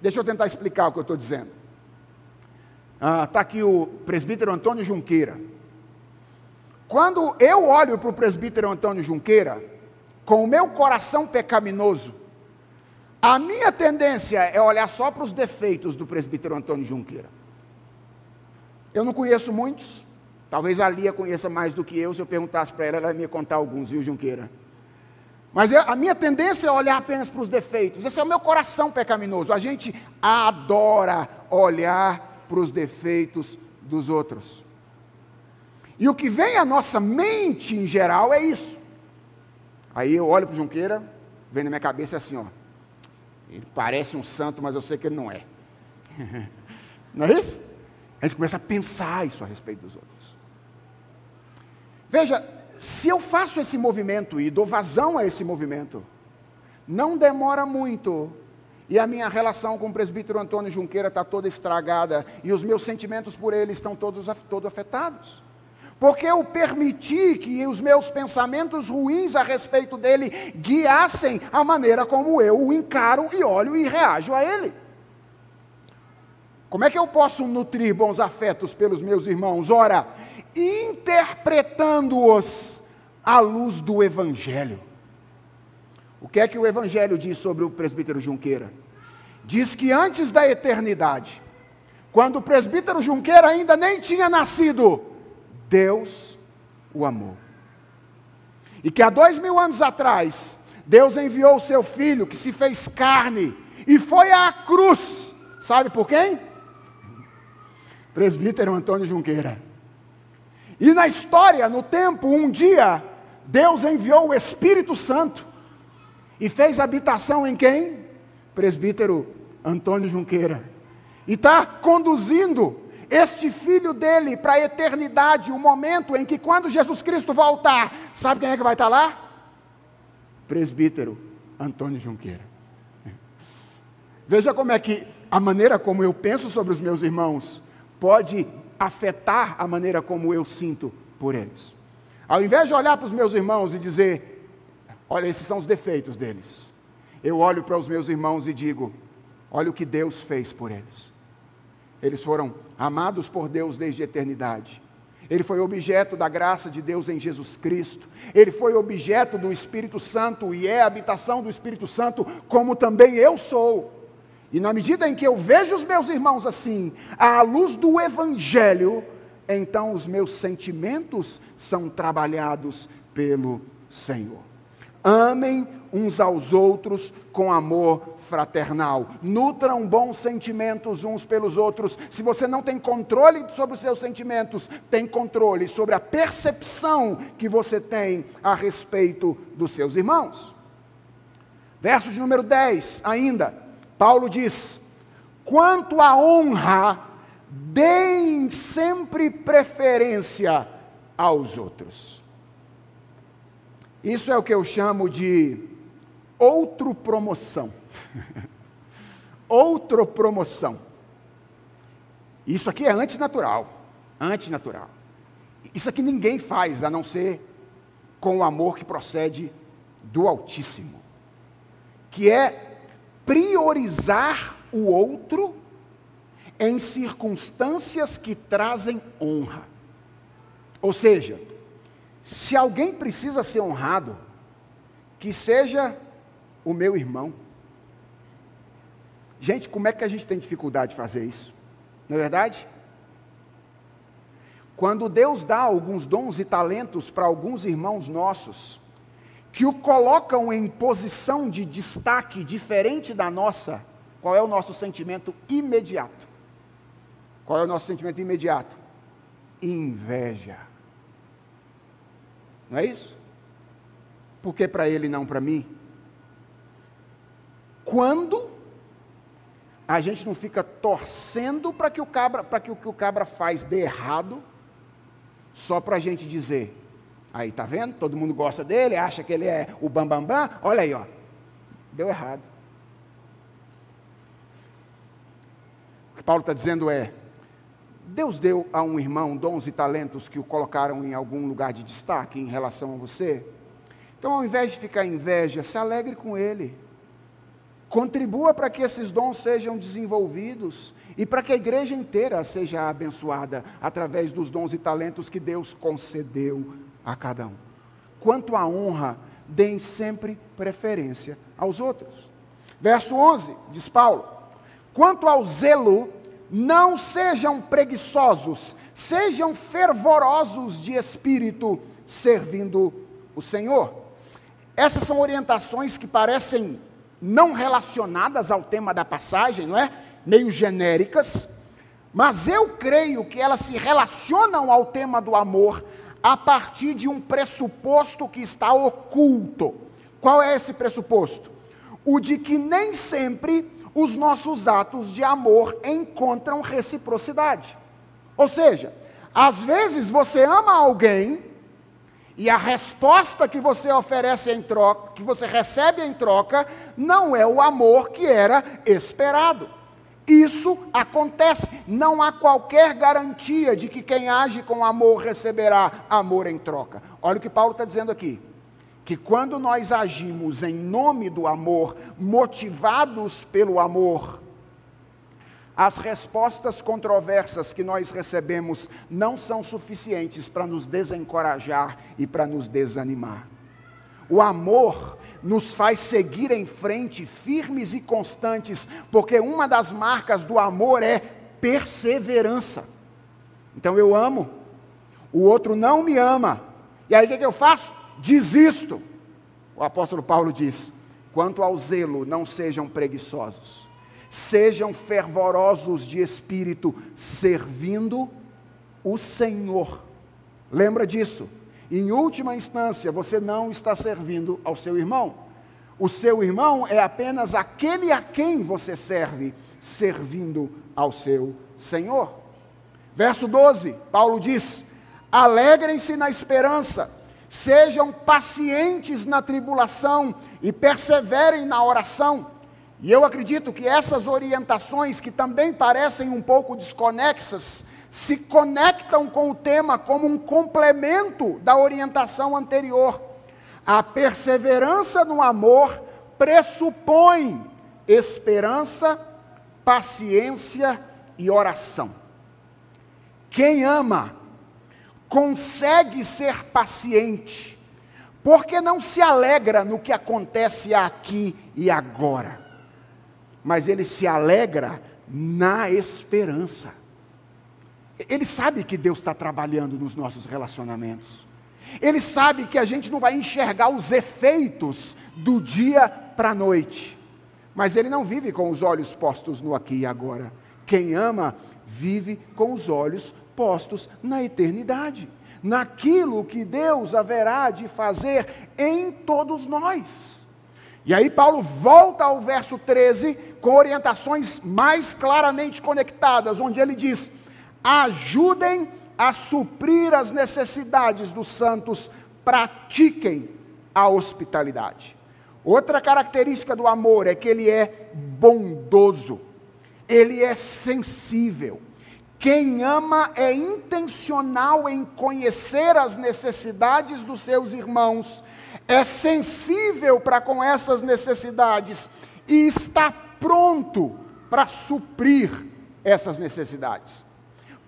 Deixa eu tentar explicar o que eu estou dizendo. Está ah, tá aqui o presbítero Antônio Junqueira. Quando eu olho para o presbítero Antônio Junqueira, com o meu coração pecaminoso, a minha tendência é olhar só para os defeitos do presbítero Antônio Junqueira. Eu não conheço muitos, talvez a Lia conheça mais do que eu, se eu perguntasse para ela, ela ia me contar alguns, viu, Junqueira? Mas a minha tendência é olhar apenas para os defeitos. Esse é o meu coração pecaminoso. A gente adora olhar para os defeitos dos outros. E o que vem à nossa mente em geral é isso. Aí eu olho para o Junqueira, vem na minha cabeça assim, ó. Ele parece um santo, mas eu sei que ele não é. [laughs] não é isso? A gente começa a pensar isso a respeito dos outros. Veja, se eu faço esse movimento e dou vazão a esse movimento, não demora muito e a minha relação com o presbítero Antônio Junqueira está toda estragada e os meus sentimentos por ele estão todos, todos afetados. Porque eu permiti que os meus pensamentos ruins a respeito dele guiassem a maneira como eu o encaro e olho e reajo a ele. Como é que eu posso nutrir bons afetos pelos meus irmãos? Ora, interpretando-os à luz do Evangelho. O que é que o Evangelho diz sobre o presbítero Junqueira? Diz que antes da eternidade, quando o presbítero Junqueira ainda nem tinha nascido, Deus o amou. E que há dois mil anos atrás, Deus enviou o seu filho que se fez carne e foi à cruz. Sabe por quem? Presbítero Antônio Junqueira. E na história, no tempo, um dia, Deus enviou o Espírito Santo e fez habitação em quem? Presbítero Antônio Junqueira. E está conduzindo este filho dele para a eternidade, o momento em que, quando Jesus Cristo voltar, sabe quem é que vai estar lá? Presbítero Antônio Junqueira. Veja como é que a maneira como eu penso sobre os meus irmãos pode afetar a maneira como eu sinto por eles. Ao invés de olhar para os meus irmãos e dizer, olha, esses são os defeitos deles, eu olho para os meus irmãos e digo, olha o que Deus fez por eles. Eles foram amados por Deus desde a eternidade. Ele foi objeto da graça de Deus em Jesus Cristo. Ele foi objeto do Espírito Santo e é habitação do Espírito Santo, como também eu sou. E na medida em que eu vejo os meus irmãos assim, à luz do Evangelho, então os meus sentimentos são trabalhados pelo Senhor. Amem uns aos outros com amor fraternal. Nutram bons sentimentos uns pelos outros. Se você não tem controle sobre os seus sentimentos, tem controle sobre a percepção que você tem a respeito dos seus irmãos. Verso de número 10 ainda. Paulo diz: quanto à honra, deem sempre preferência aos outros. Isso é o que eu chamo de outro promoção. [laughs] Outro promoção. Isso aqui é antinatural. Antinatural. Isso aqui ninguém faz a não ser com o amor que procede do Altíssimo. Que é priorizar o outro em circunstâncias que trazem honra. Ou seja, se alguém precisa ser honrado, que seja o meu irmão. Gente, como é que a gente tem dificuldade de fazer isso? Não é verdade? Quando Deus dá alguns dons e talentos para alguns irmãos nossos, que o colocam em posição de destaque diferente da nossa, qual é o nosso sentimento imediato? Qual é o nosso sentimento imediato? Inveja. Não é isso? Por que para ele e não para mim? Quando a gente não fica torcendo para que o cabra, para que o que o cabra faz dê errado, só para a gente dizer, Aí, tá vendo? Todo mundo gosta dele, acha que ele é o bambambam. Bam, bam. Olha aí, ó. Deu errado. O que Paulo está dizendo é: Deus deu a um irmão dons e talentos que o colocaram em algum lugar de destaque em relação a você. Então, ao invés de ficar inveja, se alegre com ele. Contribua para que esses dons sejam desenvolvidos e para que a igreja inteira seja abençoada através dos dons e talentos que Deus concedeu a cada um. Quanto à honra, deem sempre preferência aos outros. Verso 11, diz Paulo: Quanto ao zelo, não sejam preguiçosos, sejam fervorosos de espírito, servindo o Senhor. Essas são orientações que parecem não relacionadas ao tema da passagem, não é? Meio genéricas, mas eu creio que elas se relacionam ao tema do amor a partir de um pressuposto que está oculto. Qual é esse pressuposto? O de que nem sempre os nossos atos de amor encontram reciprocidade. Ou seja, às vezes você ama alguém e a resposta que você oferece em troca, que você recebe em troca, não é o amor que era esperado. Isso acontece, não há qualquer garantia de que quem age com amor receberá amor em troca. Olha o que Paulo está dizendo aqui que quando nós agimos em nome do amor, motivados pelo amor, as respostas controversas que nós recebemos não são suficientes para nos desencorajar e para nos desanimar. O amor nos faz seguir em frente, firmes e constantes, porque uma das marcas do amor é perseverança. Então eu amo, o outro não me ama, e aí o que, eu faço? desisto. O apóstolo Paulo diz: quanto ao zelo, não sejam preguiçosos, sejam fervorosos de espírito, servindo o Senhor. Lembra disso? Em última instância, você não está servindo ao seu irmão. O seu irmão é apenas aquele a quem você serve, servindo ao seu Senhor. Verso 12, Paulo diz: Alegrem-se na esperança, Sejam pacientes na tribulação e perseverem na oração. E eu acredito que essas orientações, que também parecem um pouco desconexas, se conectam com o tema como um complemento da orientação anterior. A perseverança no amor pressupõe esperança, paciência e oração. Quem ama consegue ser paciente, porque não se alegra no que acontece aqui e agora, mas ele se alegra na esperança. Ele sabe que Deus está trabalhando nos nossos relacionamentos. Ele sabe que a gente não vai enxergar os efeitos do dia para a noite. Mas ele não vive com os olhos postos no aqui e agora. Quem ama, vive com os olhos postos na eternidade, naquilo que Deus haverá de fazer em todos nós. E aí Paulo volta ao verso 13 com orientações mais claramente conectadas, onde ele diz: ajudem a suprir as necessidades dos santos, pratiquem a hospitalidade. Outra característica do amor é que ele é bondoso, ele é sensível, quem ama é intencional em conhecer as necessidades dos seus irmãos, é sensível para com essas necessidades e está pronto para suprir essas necessidades.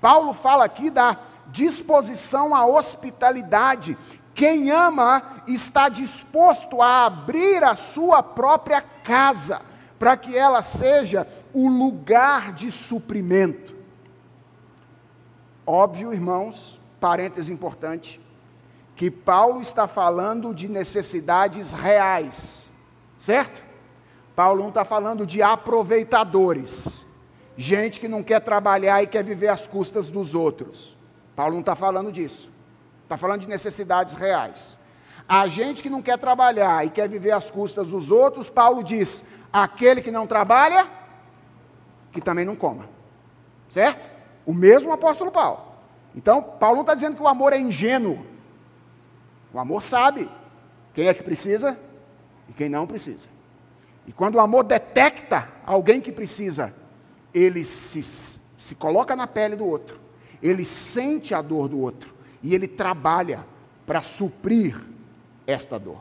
Paulo fala aqui da disposição à hospitalidade. Quem ama está disposto a abrir a sua própria casa para que ela seja o lugar de suprimento. Óbvio, irmãos, parêntese importante, que Paulo está falando de necessidades reais, certo? Paulo não está falando de aproveitadores, gente que não quer trabalhar e quer viver às custas dos outros. Paulo não está falando disso, está falando de necessidades reais. A gente que não quer trabalhar e quer viver às custas dos outros, Paulo diz: aquele que não trabalha, que também não coma, certo? O mesmo apóstolo Paulo. Então, Paulo não está dizendo que o amor é ingênuo. O amor sabe quem é que precisa e quem não precisa. E quando o amor detecta alguém que precisa, ele se, se coloca na pele do outro, ele sente a dor do outro e ele trabalha para suprir esta dor.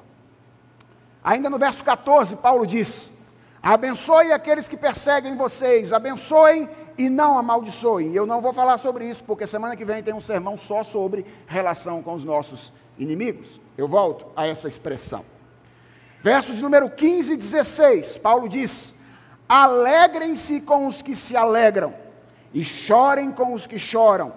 Ainda no verso 14, Paulo diz: Abençoe aqueles que perseguem vocês, abençoem e não amaldiçoem. Eu não vou falar sobre isso, porque semana que vem tem um sermão só sobre relação com os nossos inimigos. Eu volto a essa expressão. Verso de número 15 e 16, Paulo diz: Alegrem-se com os que se alegram, e chorem com os que choram.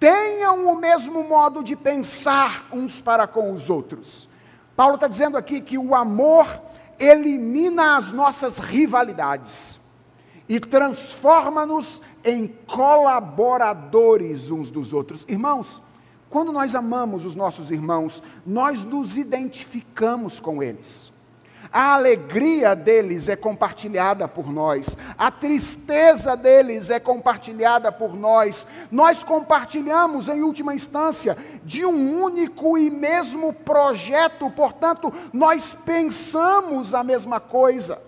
Tenham o mesmo modo de pensar uns para com os outros. Paulo está dizendo aqui que o amor elimina as nossas rivalidades e transforma-nos em colaboradores uns dos outros. Irmãos, quando nós amamos os nossos irmãos, nós nos identificamos com eles. A alegria deles é compartilhada por nós, a tristeza deles é compartilhada por nós. Nós compartilhamos, em última instância, de um único e mesmo projeto, portanto, nós pensamos a mesma coisa.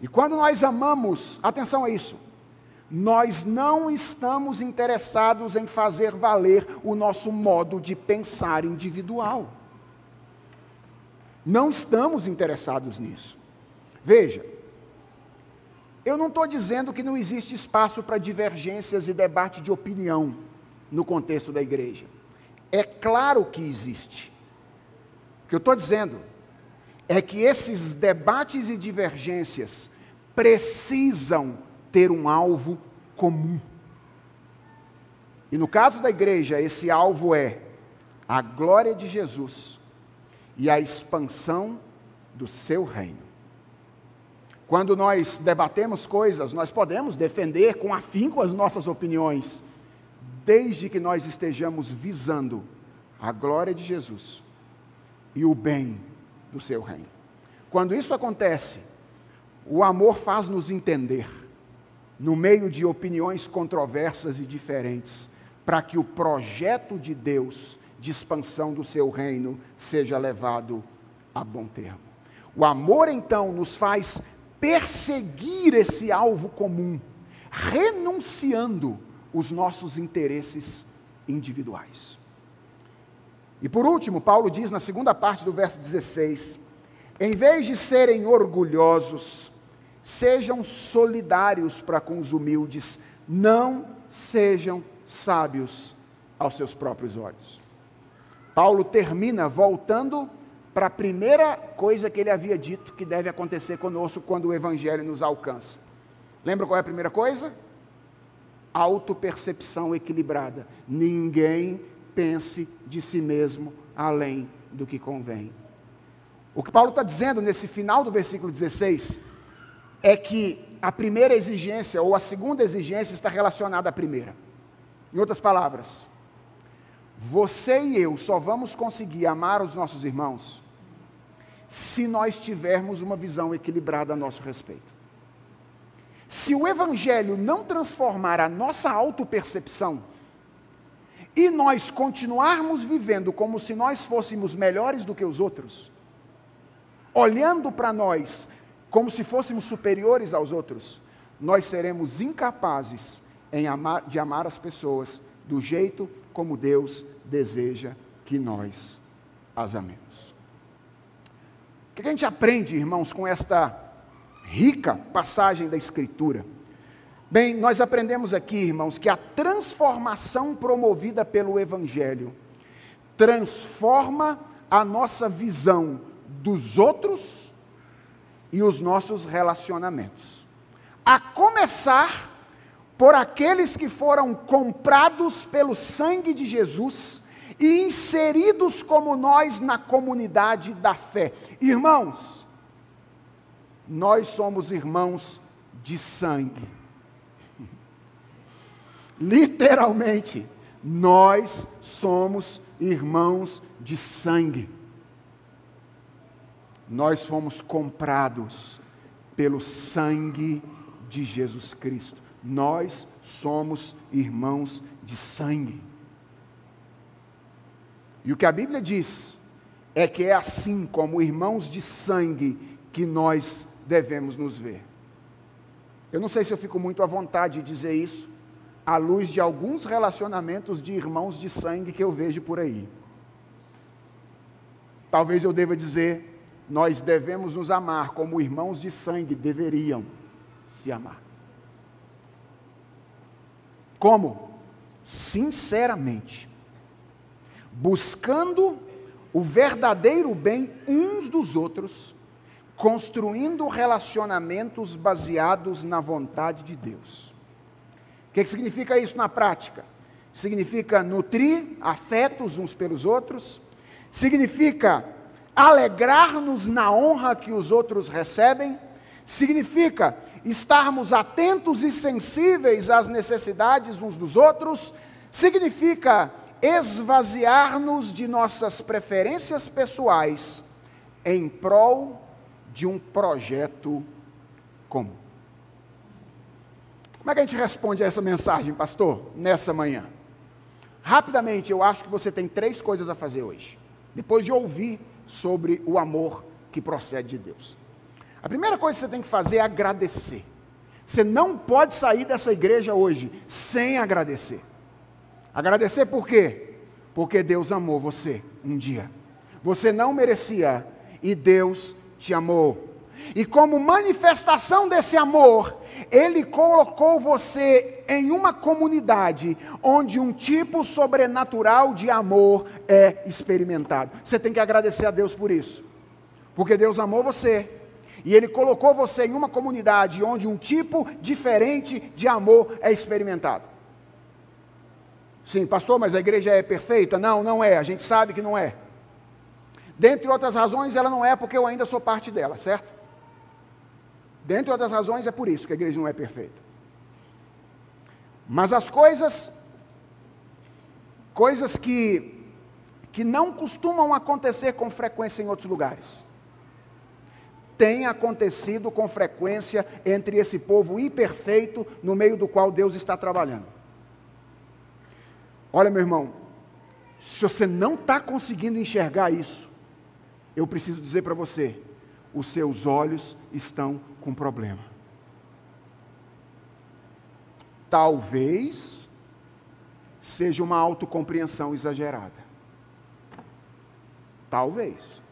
E quando nós amamos, atenção a isso, nós não estamos interessados em fazer valer o nosso modo de pensar individual. Não estamos interessados nisso. Veja, eu não estou dizendo que não existe espaço para divergências e debate de opinião no contexto da igreja. É claro que existe. O que eu estou dizendo é que esses debates e divergências precisam ter um alvo comum. E no caso da igreja, esse alvo é a glória de Jesus e a expansão do seu reino. Quando nós debatemos coisas, nós podemos defender com afinco as nossas opiniões, desde que nós estejamos visando a glória de Jesus e o bem do seu reino. Quando isso acontece, o amor faz-nos entender, no meio de opiniões controversas e diferentes, para que o projeto de Deus de expansão do seu reino seja levado a bom termo. O amor, então, nos faz perseguir esse alvo comum, renunciando os nossos interesses individuais. E por último, Paulo diz na segunda parte do verso 16: em vez de serem orgulhosos, sejam solidários para com os humildes, não sejam sábios aos seus próprios olhos. Paulo termina voltando para a primeira coisa que ele havia dito que deve acontecer conosco quando o evangelho nos alcança. Lembra qual é a primeira coisa? Autopercepção equilibrada. Ninguém pense de si mesmo além do que convém. O que Paulo está dizendo nesse final do versículo 16 é que a primeira exigência ou a segunda exigência está relacionada à primeira. Em outras palavras, você e eu só vamos conseguir amar os nossos irmãos se nós tivermos uma visão equilibrada a nosso respeito. Se o Evangelho não transformar a nossa autopercepção e nós continuarmos vivendo como se nós fôssemos melhores do que os outros, olhando para nós como se fôssemos superiores aos outros, nós seremos incapazes amar, de amar as pessoas do jeito como Deus deseja que nós as amemos. O que a gente aprende, irmãos, com esta rica passagem da Escritura? Bem, nós aprendemos aqui, irmãos, que a transformação promovida pelo Evangelho transforma a nossa visão dos outros e os nossos relacionamentos. A começar por aqueles que foram comprados pelo sangue de Jesus e inseridos como nós na comunidade da fé. Irmãos, nós somos irmãos de sangue. [laughs] Literalmente, nós somos irmãos de sangue. Nós fomos comprados pelo sangue de Jesus Cristo. Nós somos irmãos de sangue. E o que a Bíblia diz é que é assim como irmãos de sangue que nós devemos nos ver. Eu não sei se eu fico muito à vontade de dizer isso, à luz de alguns relacionamentos de irmãos de sangue que eu vejo por aí. Talvez eu deva dizer, nós devemos nos amar como irmãos de sangue deveriam se amar. Como? Sinceramente, buscando o verdadeiro bem uns dos outros, construindo relacionamentos baseados na vontade de Deus. O que, que significa isso na prática? Significa nutrir afetos uns pelos outros, significa alegrar-nos na honra que os outros recebem, significa estarmos atentos e sensíveis às necessidades uns dos outros, significa esvaziar-nos de nossas preferências pessoais em prol de um projeto comum. Como é que a gente responde a essa mensagem, pastor, nessa manhã? Rapidamente, eu acho que você tem três coisas a fazer hoje, depois de ouvir sobre o amor que procede de Deus. A primeira coisa que você tem que fazer é agradecer. Você não pode sair dessa igreja hoje sem agradecer. Agradecer por quê? Porque Deus amou você um dia. Você não merecia e Deus te amou. E como manifestação desse amor, Ele colocou você em uma comunidade onde um tipo sobrenatural de amor é experimentado. Você tem que agradecer a Deus por isso, porque Deus amou você. E Ele colocou você em uma comunidade onde um tipo diferente de amor é experimentado. Sim, pastor, mas a igreja é perfeita? Não, não é. A gente sabe que não é. Dentre outras razões, ela não é porque eu ainda sou parte dela, certo? Dentre outras razões, é por isso que a igreja não é perfeita. Mas as coisas, coisas que, que não costumam acontecer com frequência em outros lugares, têm acontecido com frequência entre esse povo imperfeito no meio do qual Deus está trabalhando. Olha, meu irmão, se você não está conseguindo enxergar isso, eu preciso dizer para você: os seus olhos estão com problema. Talvez seja uma autocompreensão exagerada. Talvez.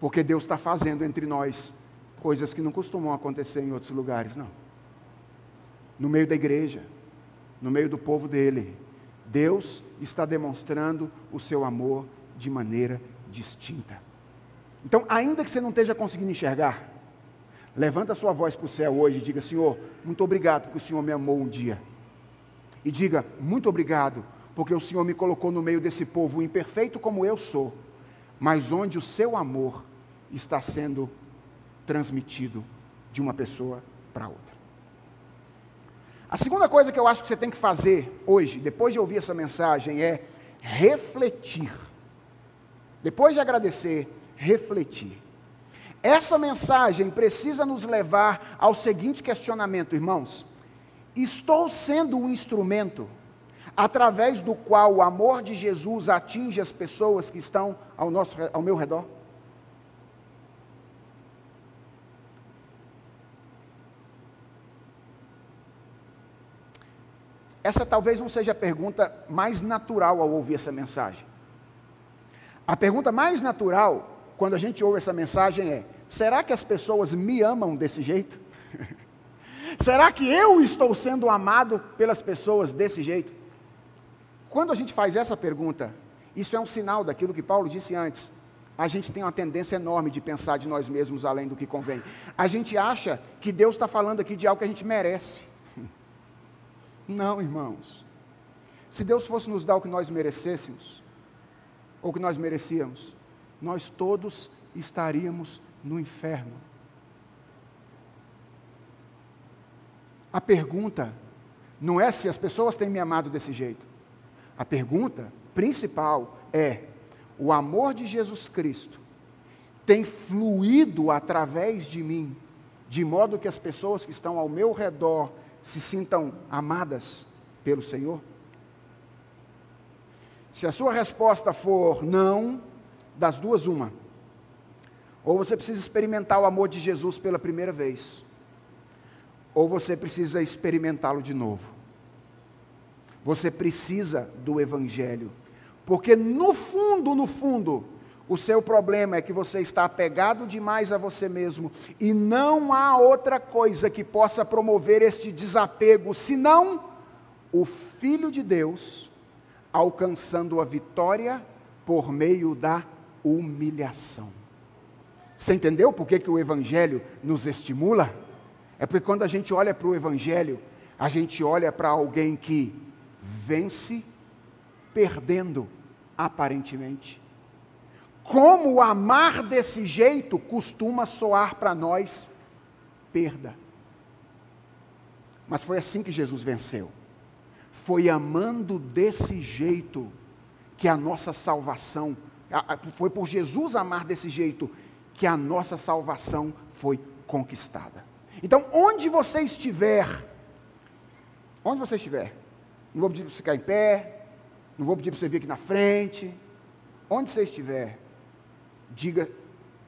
Porque Deus está fazendo entre nós coisas que não costumam acontecer em outros lugares, não. No meio da igreja no meio do povo dele. Deus está demonstrando o seu amor de maneira distinta. Então, ainda que você não esteja conseguindo enxergar, levanta sua voz para o céu hoje e diga: Senhor, muito obrigado porque o Senhor me amou um dia. E diga: muito obrigado porque o Senhor me colocou no meio desse povo imperfeito como eu sou, mas onde o seu amor está sendo transmitido de uma pessoa para outra. A segunda coisa que eu acho que você tem que fazer hoje, depois de ouvir essa mensagem, é refletir. Depois de agradecer, refletir. Essa mensagem precisa nos levar ao seguinte questionamento, irmãos: estou sendo um instrumento através do qual o amor de Jesus atinge as pessoas que estão ao, nosso, ao meu redor? Essa talvez não seja a pergunta mais natural ao ouvir essa mensagem. A pergunta mais natural, quando a gente ouve essa mensagem, é: será que as pessoas me amam desse jeito? [laughs] será que eu estou sendo amado pelas pessoas desse jeito? Quando a gente faz essa pergunta, isso é um sinal daquilo que Paulo disse antes. A gente tem uma tendência enorme de pensar de nós mesmos além do que convém. A gente acha que Deus está falando aqui de algo que a gente merece. Não, irmãos. Se Deus fosse nos dar o que nós merecêssemos, ou o que nós merecíamos, nós todos estaríamos no inferno. A pergunta não é se as pessoas têm me amado desse jeito. A pergunta principal é: o amor de Jesus Cristo tem fluído através de mim, de modo que as pessoas que estão ao meu redor se sintam amadas pelo Senhor? Se a sua resposta for não, das duas, uma. Ou você precisa experimentar o amor de Jesus pela primeira vez, ou você precisa experimentá-lo de novo. Você precisa do Evangelho, porque no fundo, no fundo, O seu problema é que você está apegado demais a você mesmo e não há outra coisa que possa promover este desapego senão o Filho de Deus alcançando a vitória por meio da humilhação. Você entendeu por que, que o Evangelho nos estimula? É porque quando a gente olha para o Evangelho, a gente olha para alguém que vence perdendo, aparentemente. Como amar desse jeito costuma soar para nós perda. Mas foi assim que Jesus venceu. Foi amando desse jeito que a nossa salvação, foi por Jesus amar desse jeito que a nossa salvação foi conquistada. Então, onde você estiver, onde você estiver, não vou pedir para você ficar em pé, não vou pedir para você vir aqui na frente, onde você estiver, diga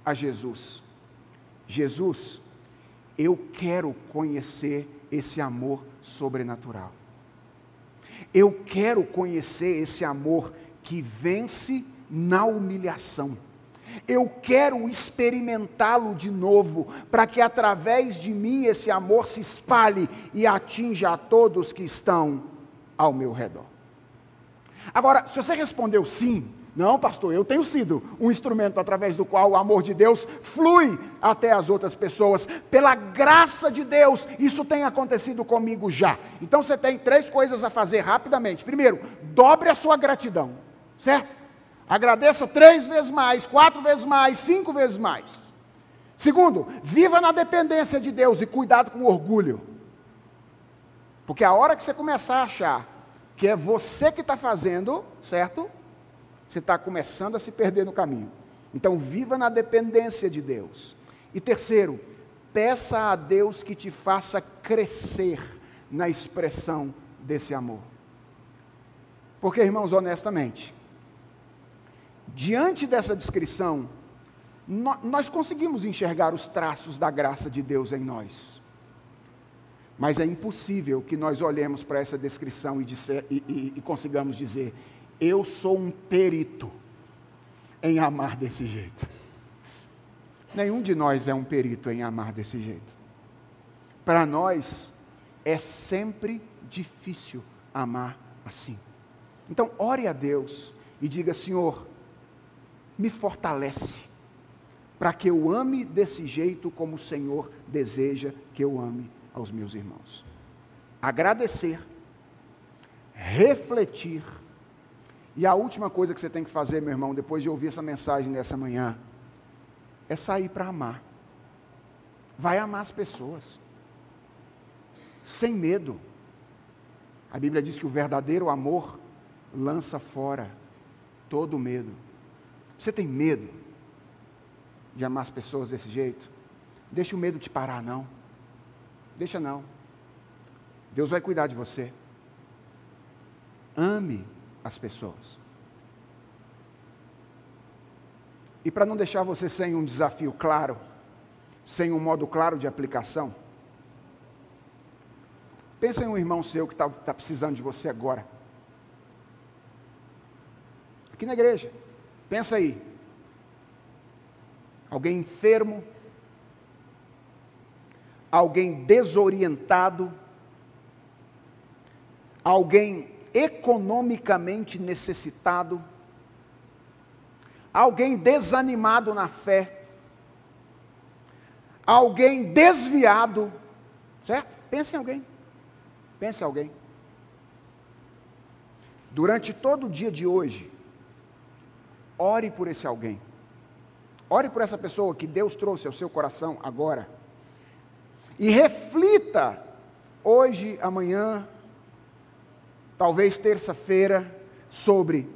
a Jesus: Jesus, eu quero conhecer esse amor sobrenatural. Eu quero conhecer esse amor que vence na humilhação. Eu quero experimentá-lo de novo, para que através de mim esse amor se espalhe e atinja a todos que estão ao meu redor. Agora, se você respondeu sim, não, pastor, eu tenho sido um instrumento através do qual o amor de Deus flui até as outras pessoas. Pela graça de Deus, isso tem acontecido comigo já. Então você tem três coisas a fazer rapidamente. Primeiro, dobre a sua gratidão, certo? Agradeça três vezes mais, quatro vezes mais, cinco vezes mais. Segundo, viva na dependência de Deus e cuidado com o orgulho. Porque a hora que você começar a achar que é você que está fazendo, certo? Você está começando a se perder no caminho. Então, viva na dependência de Deus. E terceiro, peça a Deus que te faça crescer na expressão desse amor. Porque, irmãos, honestamente, diante dessa descrição, nós conseguimos enxergar os traços da graça de Deus em nós. Mas é impossível que nós olhemos para essa descrição e, disser, e, e, e consigamos dizer: eu sou um perito em amar desse jeito. Nenhum de nós é um perito em amar desse jeito. Para nós é sempre difícil amar assim. Então, ore a Deus e diga: Senhor, me fortalece, para que eu ame desse jeito como o Senhor deseja que eu ame aos meus irmãos. Agradecer, refletir, e a última coisa que você tem que fazer, meu irmão, depois de ouvir essa mensagem dessa manhã, é sair para amar. Vai amar as pessoas. Sem medo. A Bíblia diz que o verdadeiro amor lança fora todo medo. Você tem medo de amar as pessoas desse jeito? Deixa o medo te parar, não. Deixa não. Deus vai cuidar de você. Ame as pessoas. E para não deixar você sem um desafio claro, sem um modo claro de aplicação, pensa em um irmão seu que está tá precisando de você agora. Aqui na igreja. Pensa aí. Alguém enfermo, alguém desorientado, alguém economicamente necessitado, alguém desanimado na fé, alguém desviado, certo? Pense em alguém. Pense em alguém. Durante todo o dia de hoje, ore por esse alguém. Ore por essa pessoa que Deus trouxe ao seu coração agora. E reflita hoje, amanhã, talvez terça-feira, sobre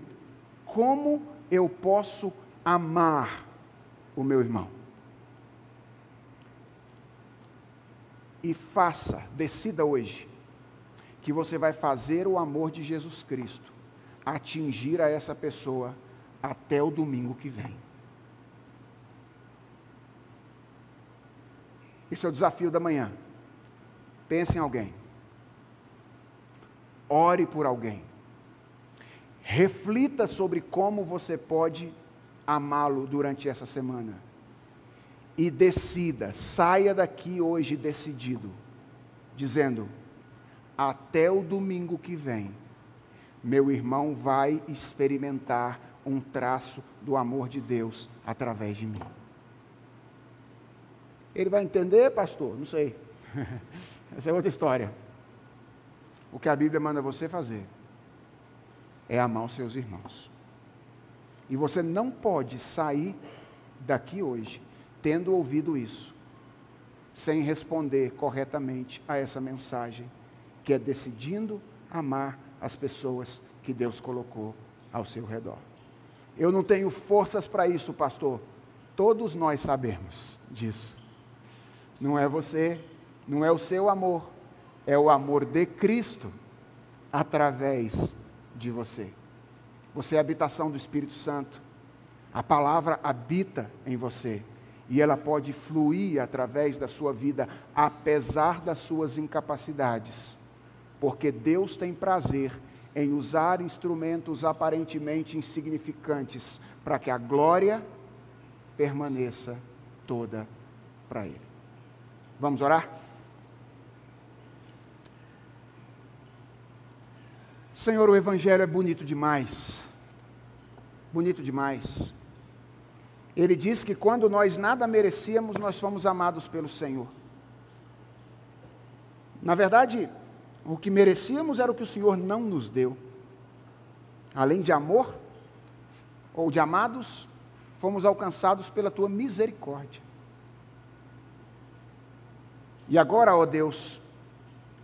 como eu posso amar o meu irmão. E faça, decida hoje, que você vai fazer o amor de Jesus Cristo atingir a essa pessoa até o domingo que vem. Esse é o desafio da manhã. Pense em alguém ore por alguém. Reflita sobre como você pode amá-lo durante essa semana. E decida, saia daqui hoje decidido, dizendo: até o domingo que vem, meu irmão vai experimentar um traço do amor de Deus através de mim. Ele vai entender, pastor? Não sei. [laughs] Essa é outra história. O que a Bíblia manda você fazer é amar os seus irmãos. E você não pode sair daqui hoje tendo ouvido isso, sem responder corretamente a essa mensagem, que é decidindo amar as pessoas que Deus colocou ao seu redor. Eu não tenho forças para isso, pastor. Todos nós sabemos disso. Não é você, não é o seu amor, é o amor de Cristo através de você. Você é a habitação do Espírito Santo. A palavra habita em você e ela pode fluir através da sua vida, apesar das suas incapacidades, porque Deus tem prazer em usar instrumentos aparentemente insignificantes para que a glória permaneça toda para Ele. Vamos orar? Senhor, o Evangelho é bonito demais. Bonito demais. Ele diz que quando nós nada merecíamos, nós fomos amados pelo Senhor. Na verdade, o que merecíamos era o que o Senhor não nos deu. Além de amor, ou de amados, fomos alcançados pela tua misericórdia. E agora, ó Deus,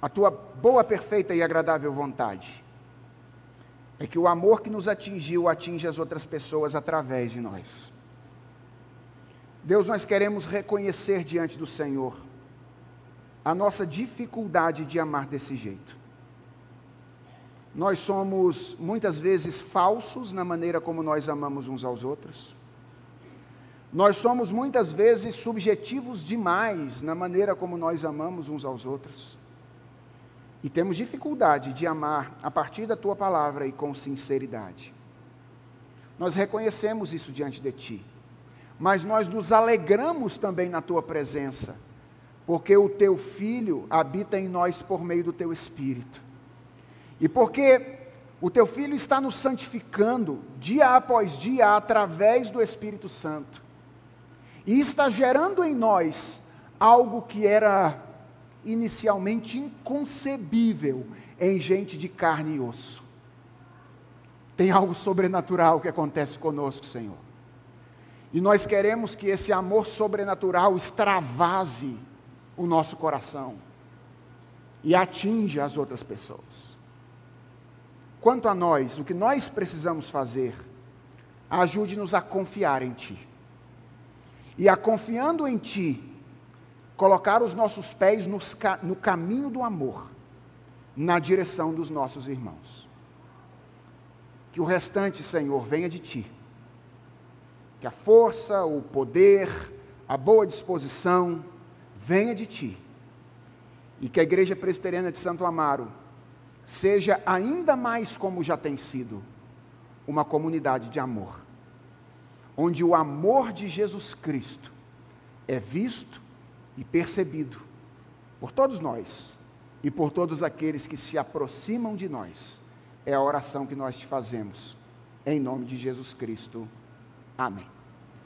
a tua boa, perfeita e agradável vontade é que o amor que nos atingiu atinge as outras pessoas através de nós. Deus, nós queremos reconhecer diante do Senhor a nossa dificuldade de amar desse jeito. Nós somos muitas vezes falsos na maneira como nós amamos uns aos outros. Nós somos muitas vezes subjetivos demais na maneira como nós amamos uns aos outros. E temos dificuldade de amar a partir da tua palavra e com sinceridade. Nós reconhecemos isso diante de ti, mas nós nos alegramos também na tua presença, porque o teu filho habita em nós por meio do teu espírito. E porque o teu filho está nos santificando dia após dia através do Espírito Santo. E está gerando em nós algo que era inicialmente inconcebível em gente de carne e osso. Tem algo sobrenatural que acontece conosco, Senhor. E nós queremos que esse amor sobrenatural extravase o nosso coração e atinja as outras pessoas. Quanto a nós, o que nós precisamos fazer, ajude-nos a confiar em Ti. E a confiando em Ti, colocar os nossos pés no caminho do amor, na direção dos nossos irmãos. Que o restante, Senhor, venha de Ti. Que a força, o poder, a boa disposição venha de Ti. E que a Igreja Presbiteriana de Santo Amaro seja ainda mais como já tem sido, uma comunidade de amor, onde o amor de Jesus Cristo é visto e percebido por todos nós e por todos aqueles que se aproximam de nós. É a oração que nós te fazemos. Em nome de Jesus Cristo. Amém.